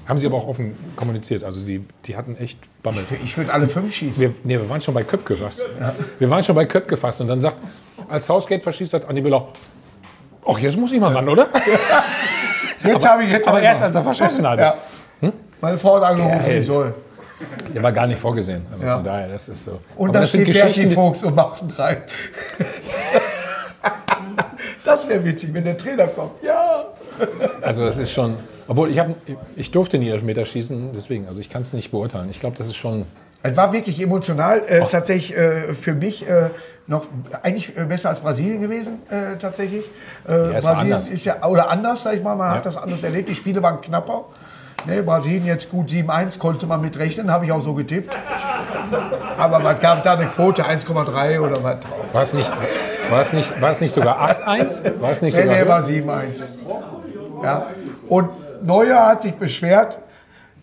Haben sie aber auch offen kommuniziert. Also die, die hatten echt Bammel. Ich würde alle fünf schießen. Wir, nee, wir waren schon bei Köpke fast. Wir waren schon bei Köpke fast. Und dann sagt, als Southgate verschießt hat Andi Müller, ach, jetzt muss ich mal ran, oder? Jetzt habe ich jetzt Aber erst als er verschossen hat. Ja. Meine Frau hat angerufen, Ja, ich soll. Der war gar nicht vorgesehen. Also Ja. von daher, das ist so. Und Aber da das sind steht Berti Fuchs und macht einen rein. Das wäre witzig, wenn der Trainer kommt. Ja. Also das ist schon. Obwohl ich, hab, ich durfte nie Elfmeter schießen, deswegen, also ich kann es nicht beurteilen. Ich glaube, das ist schon. Es war wirklich emotional, äh, tatsächlich äh, für mich äh, noch eigentlich äh, besser als Brasilien gewesen, äh, tatsächlich. Äh, war Brasilien ist ja, oder anders, sag ich mal, man Ja. hat das anders erlebt. Die Spiele waren knapper. Ne, Brasilien jetzt gut 7-1, konnte man mit rechnen, habe ich auch so getippt. Aber was gab da eine Quote, 1,3 oder was? War es nicht, war es nicht, es nicht sogar 8-1? War es nicht Nee, sogar. nee, war 7-1. Ja. Und Neuer hat sich beschwert,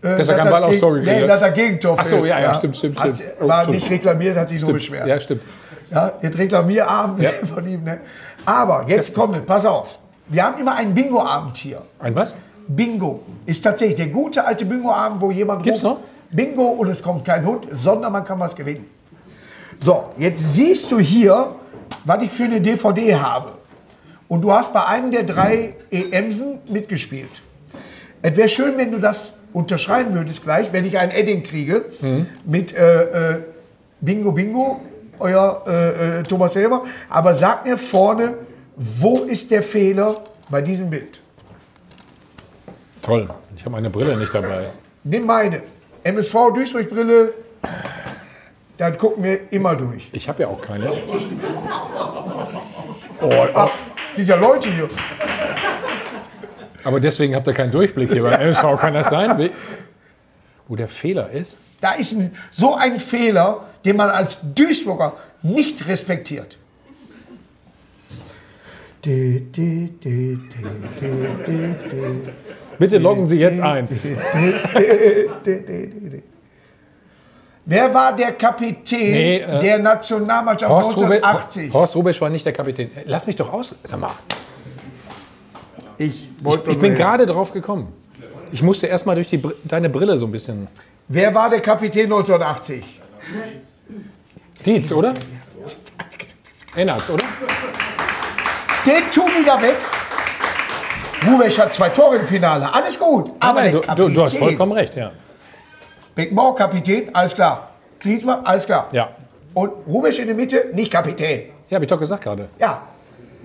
äh, Dass er keinen Ball aufs Tor gekriegt Nee, hat. dass er Gegentor Ach so, fehlt. ja, ja, stimmt, stimmt, Hat, stimmt. Oh, War stimmt. nicht reklamiert, hat sich nur beschwert. Ja, stimmt. Ja, jetzt Reklamierabend Ja. von ihm. Ne? Aber jetzt kommt pass auf. Wir haben immer einen Bingo-Abend hier. Ein was? Bingo ist tatsächlich der gute alte Bingo-Abend, wo jemand Gibt's ruft, Bingo und es kommt kein Hund, sondern man kann was gewinnen. So, jetzt siehst du hier, was ich für eine DVD habe. Und du hast bei einem der drei EMsen mitgespielt. Es wäre schön, wenn du das unterschreiben würdest gleich, wenn ich ein Edding kriege mit äh, äh, Bingo Bingo, euer äh, äh, Thomas Helmer. Aber sag mir vorne, wo ist der Fehler bei diesem Bild? Toll. Ich habe meine Brille nicht dabei. Nimm meine. MSV Duisburg Brille. Dann gucken wir immer durch. Ich habe ja auch keine. Ach, sind ja Leute hier. Aber deswegen habt ihr keinen Durchblick hier. Beim MSV kann das sein? Wo der Fehler ist? Da ist ein, so ein Fehler, den man als Duisburger nicht respektiert. Bitte loggen Sie jetzt ein. Wer war der Kapitän Nee, äh, der Nationalmannschaft Horst, Rube, 1980? Horst Rubesch war nicht der Kapitän. Lass mich doch aus. Sag mal, Ich, wollte ich bin gerade drauf gekommen. Ich musste erst mal durch die, deine Brille so ein bisschen. Wer war der Kapitän 1980? Dietz, oder? Ennertz, oder? Den tu wieder weg. Rubesch hat zwei Tore im Finale. Alles gut. Aber Nein, der du, du, du hast vollkommen recht, ja. Beckenbauer Kapitän, alles klar. Klinsmann, alles klar. Ja, Und Rubesch in der Mitte, nicht Kapitän. ja habe ich doch gesagt gerade. Ja,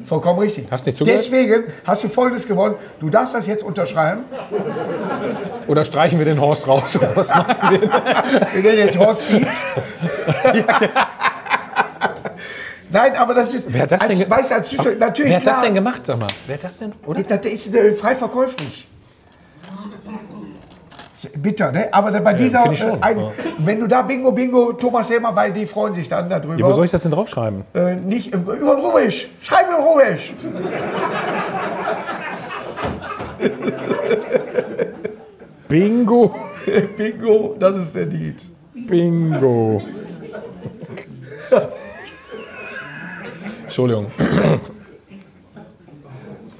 vollkommen richtig. Hast nicht zugehört? Deswegen hast du Folgendes gewonnen. Du darfst das jetzt unterschreiben. Oder streichen wir den Horst raus? Was machen wir? Wir nennen jetzt Horst Dietz. Nein, aber das ist. Wer hat das als, denn weißt, als natürlich. Wer hat das denn gemacht, sag mal? Wer hat das denn? Oder? Das ist äh, frei verkäuflich. Bitter, ne? Aber bei dieser, finde ich schon, äh, ein, ja. wenn du da Bingo Bingo Thomas Helmer, weil die freuen sich dann darüber. Ja, wo soll ich das denn draufschreiben? äh, nicht äh, über den Rubisch. Schreib über den Rubisch. Bingo. Bingo, das ist der Dietz. Bingo. Entschuldigung.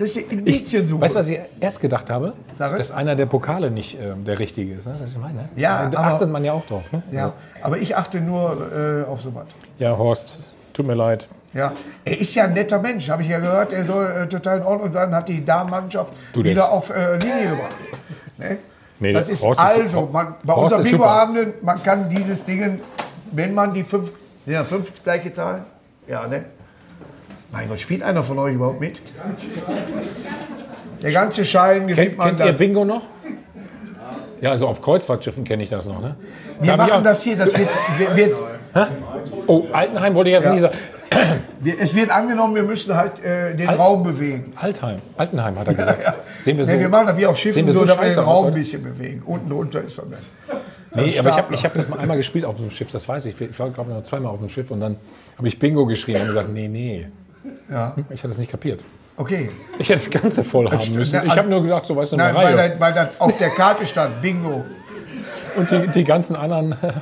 Das ist die Indiziensuche. Weißt du, was ich erst gedacht habe? Sag. Dass einer der Pokale nicht äh, der richtige ist. Weißt du, was ich meine? Ja, Da aber- achtet man ja auch drauf. Ne? Ja, aber ich achte nur äh, auf sowas. Ja, Horst, tut mir leid. Ja, er ist ja ein netter Mensch, habe ich ja gehört. Er soll äh, total in Ordnung sein, hat die Damenmannschaft wieder auf äh, Linie gebracht. Ne? Nee, das ist Horst also, man, bei Horst unseren. Bingo-Abenden, man kann dieses Ding, wenn man die fünf, ja, fünf gleiche Zahlen, ja, ne? Mein Gott, spielt einer von euch überhaupt mit? Der ganze Schein gewinnt Kennt, man kennt ihr dann. Bingo noch? Ja, also auf Kreuzfahrtschiffen kenne ich das noch. Ne? Wir Da machen das hier, das wird, wird, wird, Oh, Altenheim wollte ich jetzt Ja. nicht sagen. es wird angenommen, wir müssen halt äh, den Alt- Raum bewegen. Altenheim, Altenheim hat er gesagt. Sehen wir so. Nee, wir machen das wie auf Schiffen, wir so, so den Raum ein bisschen bewegen. Unten drunter ist er dann. Nee, aber ich habe hab das mal einmal gespielt auf einem Schiff, das weiß ich. Ich war, glaube ich, noch zweimal auf einem Schiff und dann habe ich Bingo geschrien und gesagt, nee, nee. Ja, Ich hatte es nicht kapiert. okay. Ich hätte das Ganze voll haben müssen. Ich habe nur gesagt, so weißt du, eine Nein, weil, Reihe. das, weil das auf der Karte stand, Bingo. Und die, die ganzen anderen äh,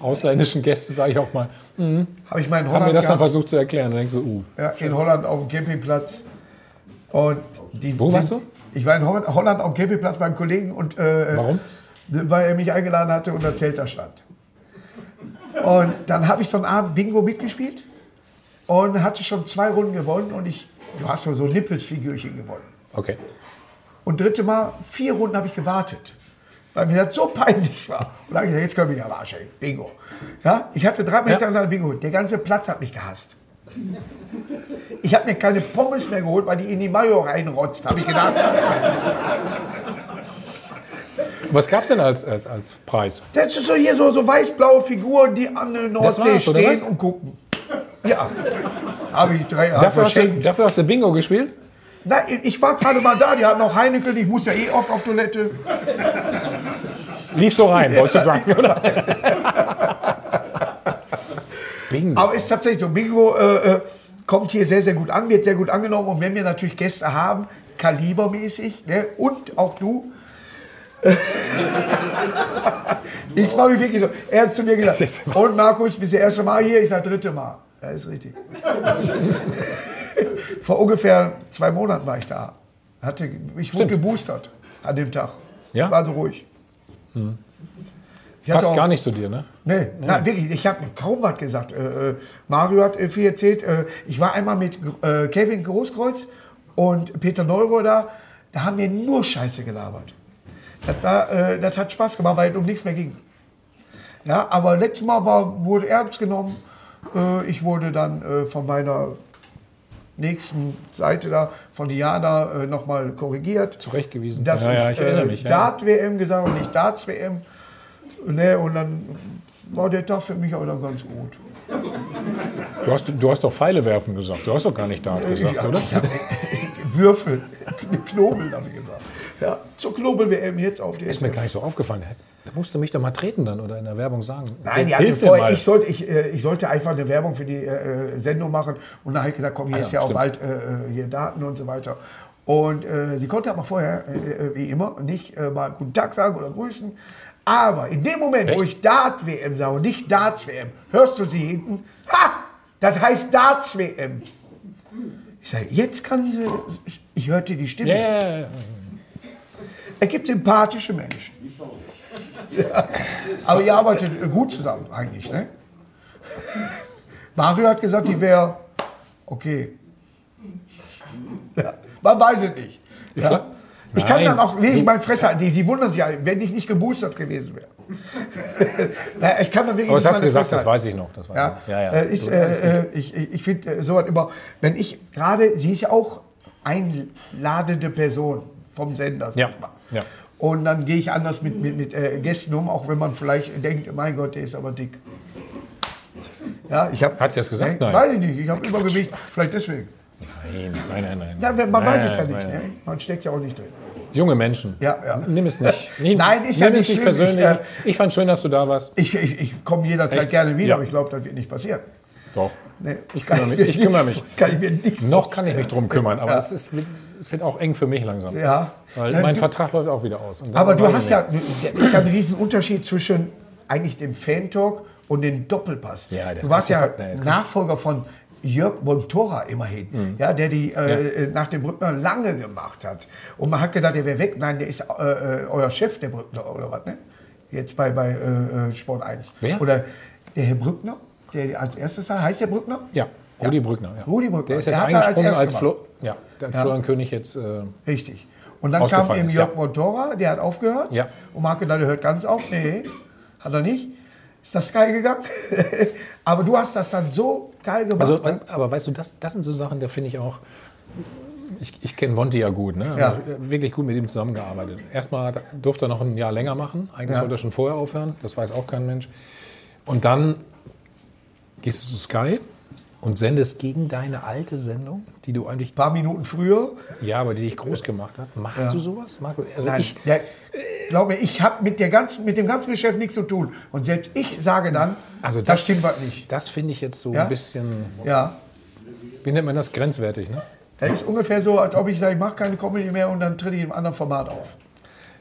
ausländischen Gäste, sage ich auch mal, Habe ich mal in haben Holland mir das dann gehabt. versucht zu erklären. Und denkst so, uh, Ja, in Holland auf dem Campingplatz. Und die, Wo warst du? Ich war in Holland, auf dem Campingplatz beim Kollegen und äh, warum? weil er mich eingeladen hatte und der Zelt da stand. Und dann habe ich so einen Abend Bingo mitgespielt und hatte schon zwei Runden gewonnen und ich, du hast so so Nippelsfigürchen gewonnen. Okay. Und dritte Mal, vier Runden habe ich gewartet. Weil mir das so peinlich war. Und dann hab ich gesagt, jetzt können wir ja Arsch, ey. Bingo. Ja, ich hatte drei Meter hintereinander Bingo. Der ganze Platz hat mich gehasst. Ich habe mir keine Pommes mehr geholt, weil die in die Mayo reinrotzt. Habe ich gedacht, Was gab es denn als, als, als Preis? das ist so hier so, so weiß-blaue Figuren, die an der Nordsee stehen und gucken. Ja. Habe ich drei hab Dafür hast, du, dafür hast du Bingo gespielt? Nein, ich war gerade mal da. Die hatten noch Heineken. Ich muss ja eh oft auf Toilette. Lief so rein, wolltest du sagen, oder? Bingo. Aber ist tatsächlich so, Bingo äh, äh, kommt hier sehr, sehr gut an, wird sehr gut angenommen. Und wenn wir natürlich Gäste haben, kalibermäßig, ne, und auch du, ich freue mich wirklich so. Er hat zu mir gesagt, und Markus, bist du das erste Mal hier? Ich sage, dritte Mal. Ja, ist richtig. Vor ungefähr zwei Monaten war ich da. Hatte, ich wurde Stimmt. geboostert an dem Tag. Ja? Ich war so ruhig. Hatte Passt auch- gar nicht zu dir, ne? Nee, na, wirklich, ich habe kaum was gesagt. Äh, äh, Mario hat äh, viel erzählt. Äh, ich war einmal mit äh, Kevin Großkreuz und Peter Neuro da. Da haben wir nur Scheiße gelabert. Das, war, äh, das hat Spaß gemacht, weil es um nichts mehr ging. Ja, aber letztes Mal war, wurde ernst genommen. Äh, ich wurde dann äh, von meiner nächsten Seite da, von Diana, äh, nochmal korrigiert Zurechtgewiesen. dass ja, ja, ich, ich erinnere äh, mich. Ja. Dart-WM gesagt und nicht Darts-WM. Ne, und dann war der Tag für mich auch dann ganz gut. Du, hast, du hast doch Pfeile werfen gesagt. Du hast doch gar nicht Dart gesagt, Ich- oder? ich hab- Würfel, Knobel, habe ich gesagt. Ja, zur Knobel-WM jetzt auf die Ist mir gar nicht so aufgefallen. Da musst du mich doch mal treten dann oder in der Werbung sagen. Nein, die hatte vorher, ich, sollte, ich, äh, ich sollte einfach eine Werbung für die äh, Sendung machen und dann habe ich gesagt, komm, hier Ah ist ja, ja auch stimmt. bald äh, äh, hier Daten und so weiter. Und äh, sie konnte aber vorher, äh, äh, wie immer, nicht äh, mal Guten Tag sagen oder grüßen. Aber in dem Moment, wo Echt? ich Dart-WM sage und nicht Darts-WM, hörst du sie hinten, ha, das heißt Darts-WM. Ich sage, jetzt kann sie, ich, hörte die Stimme. Ja, Er gibt sympathische Menschen. Ja. Aber ihr arbeitet gut zusammen eigentlich, ne? Mario hat gesagt, die wäre okay. Ja, man weiß es nicht. Ja. Ich kann dann auch wirklich mein Fresse halten. Die, die wundern sich, wenn ich nicht geboostert gewesen wäre. Naja, ich kann dann wirklich Aber das nicht hast du meine gesagt, Fresse das weiß ich noch. Das weiß Ja, ich. ja, ja. Ist, äh, ich ich, ich finde äh, sowas immer, wenn ich gerade, sie ist ja auch einladende Person vom Sender. sag Ja, ich mal. Ja. Und dann gehe ich anders mit, mit, mit äh, Gästen um, auch wenn man vielleicht denkt, mein Gott, der ist aber dick. Ja, ich habe. Hat sie das gesagt? Nein. Weiß ich nicht, ich habe Übergewicht, vielleicht deswegen. Nein, nein, nein, nein. Ja, man Nein, weiß es ja nicht, ne? man steckt ja auch nicht drin. Junge Menschen. Ja, ja. Nimm es nicht. Nimm, Nein, ist ja nicht persönlich. Ich, Ich, äh, fand schön, dass du da warst. Ich, ich, ich komme jederzeit Echt? gerne wieder, Ja. aber ich glaube, das wird nicht passieren. Doch. Nee, Ich kümmere mich. Ich kümmere mich. Kann ich mir nicht Noch kann ich mich drum kümmern, aber Ja. es, ist, es wird auch eng für mich langsam. Ja. Weil Na, mein du- Vertrag läuft auch wieder aus. Aber du hast ja, ist ja ein Riesenunterschied zwischen eigentlich dem Fan-Talk und dem Doppelpass. Ja, du warst ja nee, Nachfolger von Jörg Montora immerhin, Mhm. ja, der die äh, nach dem Brückner lange gemacht hat. Und man hat gedacht, der wäre weg. Nein, der ist äh, äh, euer Chef, der Brückner, oder was, ne? Jetzt bei, bei äh, äh, Sport 1. Wer? Oder der Herr Brückner, der als erstes sagt, heißt der Brückner? Ja, Rudi Brückner. Ja. Rudi Brückner. Der ist jetzt als eingesprungen als, erstes Flo ja, als Ja. Florian König jetzt. Äh, Richtig. Und dann kam eben Jörg ja. Montora, der hat aufgehört. Ja. Und gedacht, der hört ganz auf. Nee, hat er nicht. Ist das geil gegangen? Aber du hast das dann so geil gemacht. also, ne? aber weißt du, das, das sind so Sachen, da finde ich auch. Ich, ich kenne Wonti ja gut, ne? Ja. Also, wirklich gut mit ihm zusammengearbeitet. Erstmal durfte er noch ein Jahr länger machen. Eigentlich Ja. sollte er schon vorher aufhören. Das weiß auch kein Mensch. Und dann gehst du zu Sky und sendest gegen deine alte Sendung, die du eigentlich, Ein paar Minuten früher. ja, aber die dich groß gemacht hat. Machst Ja. du sowas, Marco? Also Nein, ich, der, glaub mir, ich habe mit, der ganzen- mit dem ganzen Geschäft nichts zu tun. Und selbst ich sage dann, also das, stimmt was nicht. Das finde ich jetzt so Ja? ein bisschen, Ja, wie nennt man das, grenzwertig, ne? das ist ungefähr so, als ob ich sage, ich mache keine Comedy mehr und dann trete ich in einem anderen Format auf.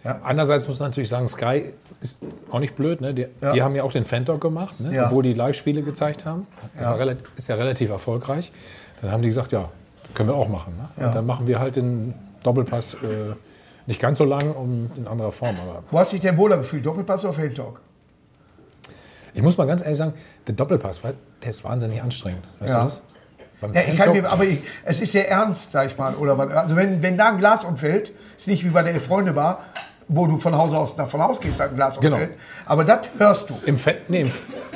Ja. Andererseits muss man natürlich sagen, Sky ist auch nicht blöd. Ne? Die, Ja. die haben ja auch den Fan-Talk gemacht, ne? Ja. obwohl die Live-Spiele gezeigt haben. Relativ, ist ja relativ erfolgreich. Dann haben die gesagt, ja, können wir auch machen. Ne? Ja. Und dann machen wir halt den Doppelpass äh, nicht ganz so lang und in anderer Form. Aber Wo hast du dich denn wohler gefühlt? Doppelpass oder Fan Talk? ich muss mal ganz ehrlich sagen, der Doppelpass, weil der ist wahnsinnig anstrengend. Weißt Ja. du das? Ja, ich kann Fan-Talk- mir, aber ich, es ist sehr ernst, sag ich mal. Oder. Also wenn, wenn da ein Glas umfällt, ist nicht wie bei der Freunde-Bar, wo du von Haus aus davon ausgehst, dass ein Glas Genau. umfällt. Aber das hörst du. Im, Fan, nee, im,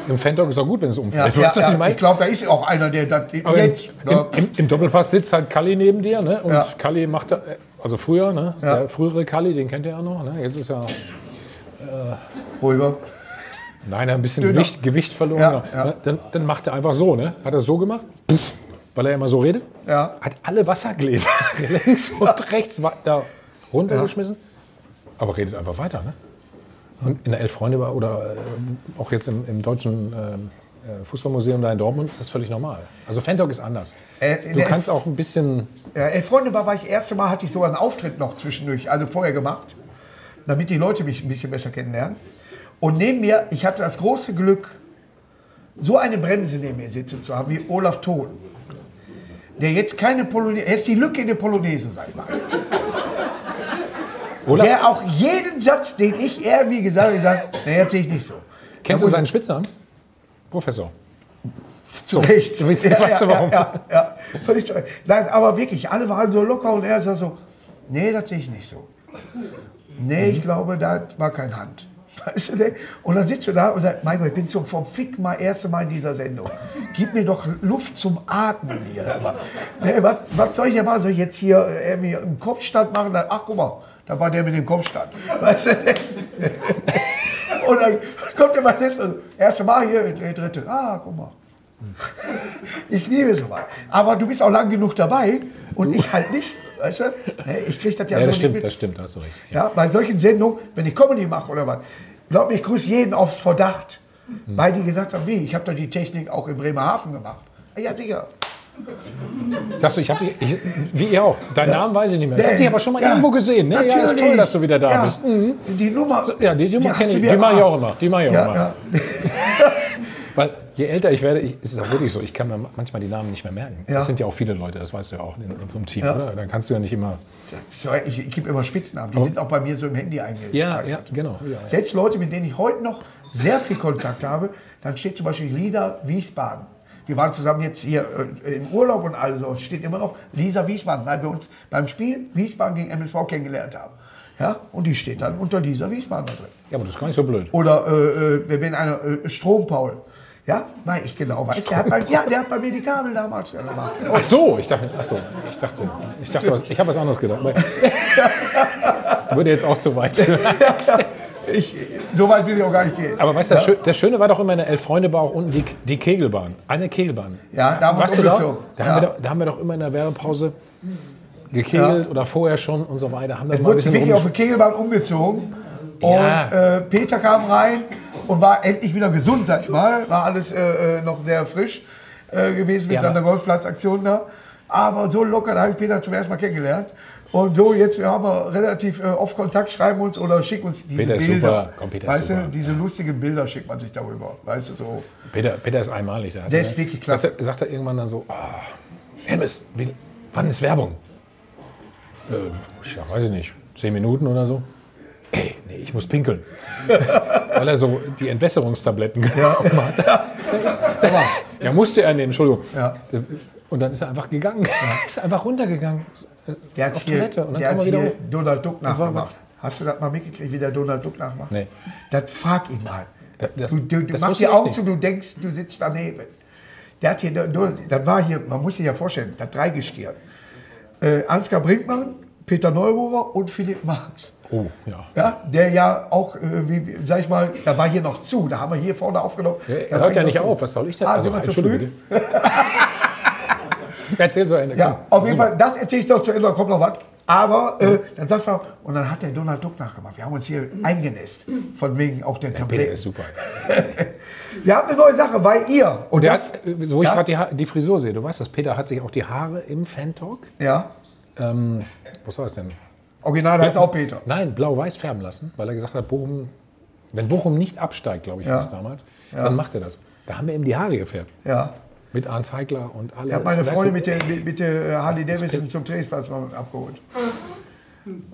im Fan-Talk ist auch gut, wenn es Ja, umfällt. ja, was ja, ich ich glaube, da ist auch einer, der das jetzt. im, ja, im, im, Doppelpass sitzt halt Kalli neben dir, ne? Und Ja. Kalli macht, da- also früher, ne? Ja. Der frühere Kalli, den kennt ihr ja noch, ne? Jetzt ist ja, ruhiger. nein, er hat ein bisschen. Gewicht, Gewicht verloren. Ja, genau. ja. Ne? Dann, dann macht er einfach so, ne? Hat er so gemacht, puff, weil er immer so redet. Ja. Hat alle Wassergläser links und rechts da runtergeschmissen, aber redet einfach weiter, ne? Und in der Elf Freunde war oder äh, auch jetzt im, im deutschen ähm, äh, Fußballmuseum da in Dortmund ist das völlig normal. Also Fan-Talk ist anders. Äh, du kannst Elf- auch ein bisschen Ja, Elf Freunde war, war ich erste Mal, hatte ich sogar einen Auftritt noch zwischendurch, also vorher gemacht, damit die Leute mich ein bisschen besser kennenlernen. Und neben mir, ich hatte das große Glück, so eine Bremse neben mir sitzen zu haben wie Olaf Thon. Der jetzt keine Polonaise, er ist die Lücke in der Polonaise, sag ich mal. Olaf, Der auch jeden Satz, den ich er wie gesagt nee, jetzt sehe ich nicht so. Kennst du seinen Spitznamen? Professor. Zu Recht. du weißt- weißt du warum? Ja, ja, ja. Völlig zu Recht. Nein, aber wirklich, alle waren so locker und er sagt so, nee, das sehe ich nicht so. Nee, ich glaube, da war kein Hand. Weißt du, und dann sitzt du da und sagst, mein Gott, ich bin schon vom Fick mal erste Mal in dieser Sendung. Gib mir doch Luft zum Atmen hier. Ne, was, was soll ich denn machen? Soll ich jetzt hier äh, mir einen Kopfstand machen? Dann, ach, guck mal, da war der mit dem Kopfstand. Weißt du? Und dann kommt der mal jetzt, erste Mal hier, der dritte. Ah, guck mal. Ich liebe sowas. Aber du bist auch lang genug dabei und ich halt nicht. Weißt du? Nee, ich krieg das ja, Ja, so das stimmt, mit. das stimmt, hast du recht. Ja, bei solchen Sendungen, wenn ich Comedy mache oder was, glaub mir, ich grüße jeden aufs Verdacht. Weil die gesagt haben, wie, ich habe doch die Technik auch in Bremerhaven gemacht. Ja, sicher. Sagst du, ich habe dich, ich, wie ihr auch, deinen Namen weiß ich nicht mehr. Ich habe dich aber schon mal Ja, irgendwo gesehen. Ne? Ja, ist toll, dass du wieder da Ja, bist. Mhm. Die Nummer. Ja, die Nummer kenne ich, die mache ich auch immer. Die mache ich auch Ja, immer. je älter ich werde, ich, ist es auch wirklich so, ich kann mir manchmal die Namen nicht mehr merken. Ja. Das sind ja auch viele Leute, das weißt du ja auch in unserem Team, Ja. oder? Dann kannst du ja nicht immer. So, ich, ich gebe immer Spitznamen. Die sind auch bei mir so im Handy eingespeichert. Ja, ja, genau. Selbst Leute, mit denen ich heute noch sehr viel Kontakt habe, dann steht zum Beispiel Lisa Wiesbaden. Wir waren zusammen jetzt hier äh, im Urlaub und also steht immer noch Lisa Wiesbaden, weil wir uns beim Spiel Wiesbaden gegen MSV kennengelernt haben. Ja, und die steht dann unter Lisa Wiesbaden da drin. ja, aber das ist gar nicht so blöd. Oder äh, äh, wenn einer äh, Strompaul. Ja, weil ich genau weiß, der hat, bei, ja, der hat bei mir die Kabel damals ja gemacht. Ach so, ich dachte, ach so, ich dachte, ich dachte, was, ich habe was anderes gedacht. Würde jetzt auch zu weit. Ich, so weit will ich auch gar nicht gehen. Aber weißt du, das, Schö- das Schöne war doch immer in der Elf-Freunde-Bar auch unten die, die Kegelbahn. Eine Kegelbahn. Ja, da haben wir Warst du da? Da, Ja. haben wir doch, da haben wir doch immer in der Werbepause gekegelt oder vorher schon und so weiter. Haben das Es mal ein wurde wirklich auf die Kegelbahn umgezogen. Und Ja. äh, Peter kam rein und war endlich wieder gesund, sag ich mal. War alles äh, äh, noch sehr frisch äh, gewesen mit Ja, seiner Golfplatzaktion da. Aber so locker, da habe ich Peter zum ersten Mal kennengelernt. Und so, jetzt haben wir relativ äh, oft Kontakt, schreiben uns oder schicken uns diese Peter ist Bilder. super. Komm, Peter weißt du, diese lustigen Bilder schickt man sich darüber. Weißt du, so. Peter, Peter ist einmalig. Der, hat- Der ist wirklich klasse. Sagt er, sagt er irgendwann dann so, oh, Hermes, wann ist Werbung? Äh, ja, weiß ich nicht, zehn Minuten oder so. Ey, nee, ich muss pinkeln. Weil er so die Entwässerungstabletten genommen hat. Der war, ja, musste er nehmen, Entschuldigung. Ja. Und dann ist er einfach gegangen. Ist einfach runtergegangen. Der hat Auf hier, Toilette und dann der kam hat er wieder hier hoch. Donald Duck nachgemacht. Hast du das mal mitgekriegt, wie der Donald Duck nachmacht? Nee. Das frag ihn mal. Das- das- du du, du machst die Augen zu, du denkst, du sitzt daneben. Der hat hier, das war hier, man muss sich ja vorstellen, das Dreigestirn. Äh, Ansgar Brinkmann, Peter Neururer und Philipp Marx. Oh, ja. Ja, der ja auch, äh, wie, sag ich mal, da war hier noch zu, da haben wir hier vorne aufgenommen. Ja, Er hört ja nicht zu. auf, was soll ich denn? Ah, sind wir zu früh? Erzähl so Ende. Ja, komm. auf jeden Fall, das erzähle ich noch zu Ende, da kommt noch was. Aber äh, dann sagst du, und dann hat der Donald Duck nachgemacht. Wir haben uns hier eingenässt, von wegen auch der Peter Tabletten. ist super. Wir haben eine neue Sache, weil ihr, und Und der das, hat, äh, so ich Ja? gerade die, die Frisur sehe, du weißt das, Peter hat sich auch die Haare im Fan-Talk. ja, Ähm, was war das denn? Original heißt auch Peter. Nein, blau-weiß färben lassen, weil er gesagt hat, Bochum, wenn Bochum nicht absteigt, glaube ich, Ja. war es damals, dann macht er das. Da haben wir ihm die Haare gefärbt. Ja. Mit Arndt Heigler und alle. Ich habe meine du, mit der, mit, der äh, Harley Davidson zum Trainingsplatz mal abgeholt.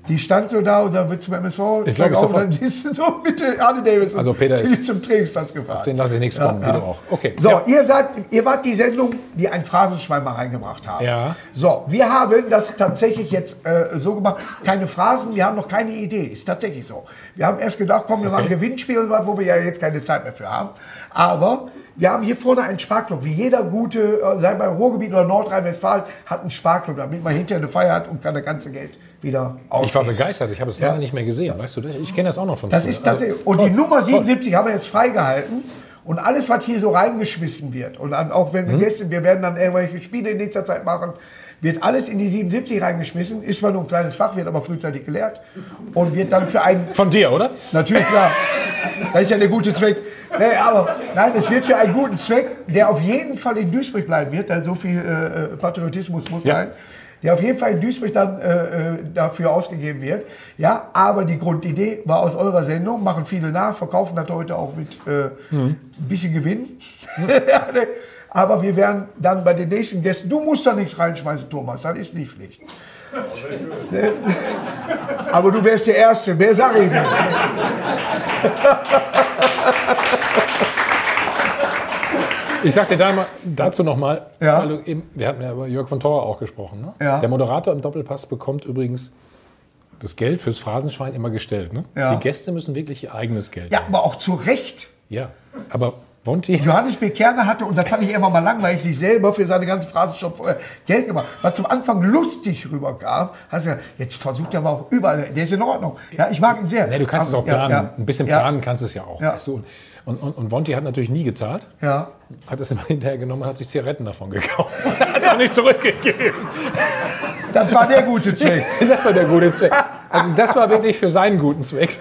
Die stand so da und dann wird zum MSV. Ich glaube, auf, dann ist sie so mit der Harley Davidson Also Peter ist- zum Trainingsplatz gefahren. Den lasse ich nichts kommen, wie du auch. Okay. So, Ja. ihr, seid, ihr wart die Sendung, die ein Phrasenschwein mal reingebracht haben. Ja. So, wir haben das tatsächlich jetzt äh, so gemacht. Keine Phrasen, wir haben noch keine Idee. Ist tatsächlich so. Wir haben erst gedacht, komm, wir machen ein Gewinnspiel und was, wo wir ja jetzt keine Zeit mehr für haben. Aber wir haben hier vorne einen Sparklub. Wie jeder gute, äh, sei beim Ruhrgebiet oder Nordrhein-Westfalen, hat einen Sparklub, damit man hinterher eine Feier hat und kann das ganze Geld wieder aus. Ich war begeistert, ich habe es Ja. leider nicht mehr gesehen, weißt du das? Ich kenne das auch noch von Das früher. ist tatsächlich. Also, und die toll, Nummer toll. 77 haben wir jetzt freigehalten. Und alles, was hier so reingeschmissen wird, und dann auch wenn wir Gäste, wir werden dann irgendwelche Spiele in nächster Zeit machen, wird alles in die 77 reingeschmissen. Ist zwar nur ein kleines Fach, wird aber frühzeitig gelehrt. Und wird dann für einen Von dir, oder? Natürlich, klar. Das ist ja der gute Zweck. Nee, aber nein, es wird für einen guten Zweck, der auf jeden Fall in Duisburg bleiben wird, denn so viel äh, Patriotismus muss Ja. sein, der auf jeden Fall in Duisburg dann äh, äh, dafür ausgegeben wird. Ja, aber die Grundidee war aus eurer Sendung, machen viele nach, verkaufen das heute auch mit äh, ein bisschen Gewinn. Aber wir werden dann bei den nächsten Gästen, du musst da nichts reinschmeißen, Thomas, das ist nicht Pflicht. Aber du wärst der Erste, mehr sage ich nicht. Ich sag dir da mal, dazu nochmal, Ja. wir hatten ja über Jörg von Torra auch gesprochen. Ne? Ja. Der Moderator im Doppelpass bekommt übrigens das Geld fürs Phrasenschwein immer gestellt. Ne? Ja. Die Gäste müssen wirklich ihr eigenes Geld Ja, nehmen. aber auch zu Recht. Ja, aber Wonti, Johannes B. Kerner hatte, und das fand ich immer mal langweilig, sich selber für seine ganze Phrase schon vorher Geld gemacht. Was zum Anfang lustig rüberkam, hast du gesagt, jetzt versucht er aber auch überall, der ist in Ordnung. Ja, ich mag ihn sehr. nee, du kannst es Aber- auch planen. Ja, ja. Ein bisschen ja, planen kannst du es ja auch. Ja. Weißt du? Und, und, und Wonti hat natürlich nie gezahlt, Ja. hat es immer hinterher genommen und hat sich Zigaretten davon gekauft. hat es auch nicht zurückgegeben. Das war der gute Zweck. Das war der gute Zweck. Also das war wirklich für seinen guten Zweck.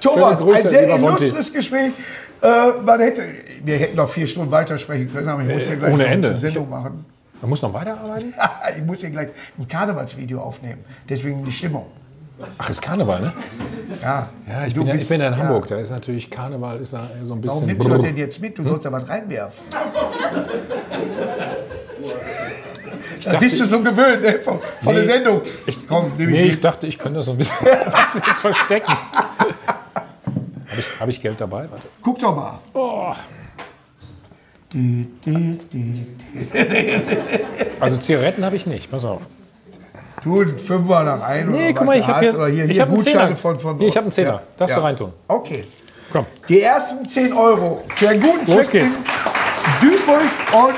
Thomas, Grüße, ein sehr illustres Gespräch. Äh, man hätte, wir hätten noch vier Stunden weitersprechen können, aber ich muss hier gleich ohne Ende. eine Sendung machen. Man muss noch weiterarbeiten? ich muss hier gleich ein Karnevalsvideo aufnehmen. Deswegen die Stimmung. Ach, ist Karneval, ne? Ja, Ja, ich bin ja, ich bist- bin ja in. Hamburg. Da ist natürlich Karneval ist da so ein Warum bisschen. nimmst du denn jetzt mit? Du sollst ja was reinwerfen. Da bist du so gewöhnt ne? von, von Nee. der Sendung. Komm, nimm Nee, ich ich mit. dachte, ich könnte das so ein bisschen jetzt verstecken. Habe ich, hab ich Geld dabei? Warte. Guck doch mal. Oh. Die, die, die. Also Zigaretten habe ich nicht. Pass auf. Tu einen Fünfer da rein. Nee, oder guck mal, du ich habe hier, oder hier, ich hab einen Gutscheine Zehner. von, von. Hier, ich habe einen Zehner. Ja. Darfst du Ja. reintun. Okay. Komm. Die ersten 10 Euro für einen guten Los Zweck geht's. in Duisburg und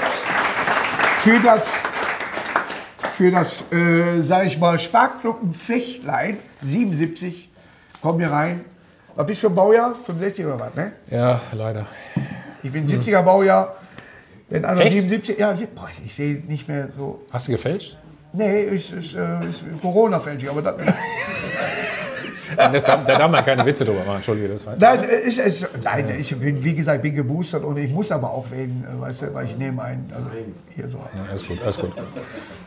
für das, für das äh, sag ich mal, Sparklubben Fechtlein 77 kommen hier rein. Was bist du für ein Baujahr? 65 oder was, ne? Ja, leider. Ich bin 70er Baujahr. Wenn einer Echt? 77, ja, boah, ich sehe nicht mehr so. Hast du gefälscht? Nee, ist, ist, äh, ist Corona-fälschig, aber das, das darf, da darf man keine Witze drüber machen. Entschuldige, das war. Nein, äh, ist, ist, nein, ich bin, wie gesagt, bin geboostert und ich muss aber auch wegen, äh, weißt du, weil ich nehme einen, also hier so Alles gut, alles gut.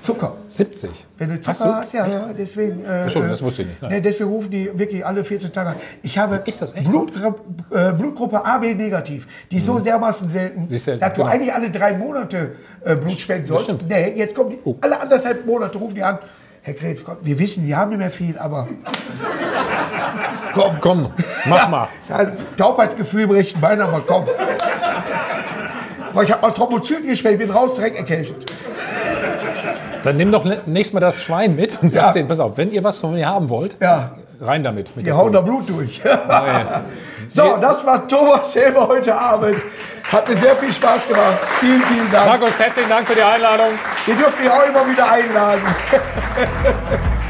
Zucker. 70. Wenn du Hast Zucker du? hast, ja, ja, deswegen. Äh, Entschuldigung, äh, das wusste ich nicht. Nein. Nee, deswegen rufen die wirklich alle 14 Tage an. Ich habe Ist das echt? Blutgruppe, äh, Blutgruppe AB negativ. Die ist so dermaßen selten, selten, dass du genau. eigentlich alle drei Monate äh, Blut spenden sollst. Nee, jetzt kommen die, Oh. alle anderthalb Monate rufen die an. Herr Krebs, komm, wir wissen, die haben nicht mehr viel, aber komm, Komm, mach mal. ja, Taubheitsgefühl im rechten Bein, aber komm. Boah, ich habe mal Thrombozyten gespielt, bin raus, direkt erkältet. Dann nimm doch nächstes Mal das Schwein mit und sag Ja. denen, pass auf, wenn ihr was von mir haben wollt, Ja, rein damit. Mit die hauen da. Blut durch. So, das war Thomas selber heute Abend. Hat mir sehr viel Spaß gemacht. Vielen, vielen Dank. Markus, herzlichen Dank für die Einladung. Ihr dürft mich auch immer wieder einladen.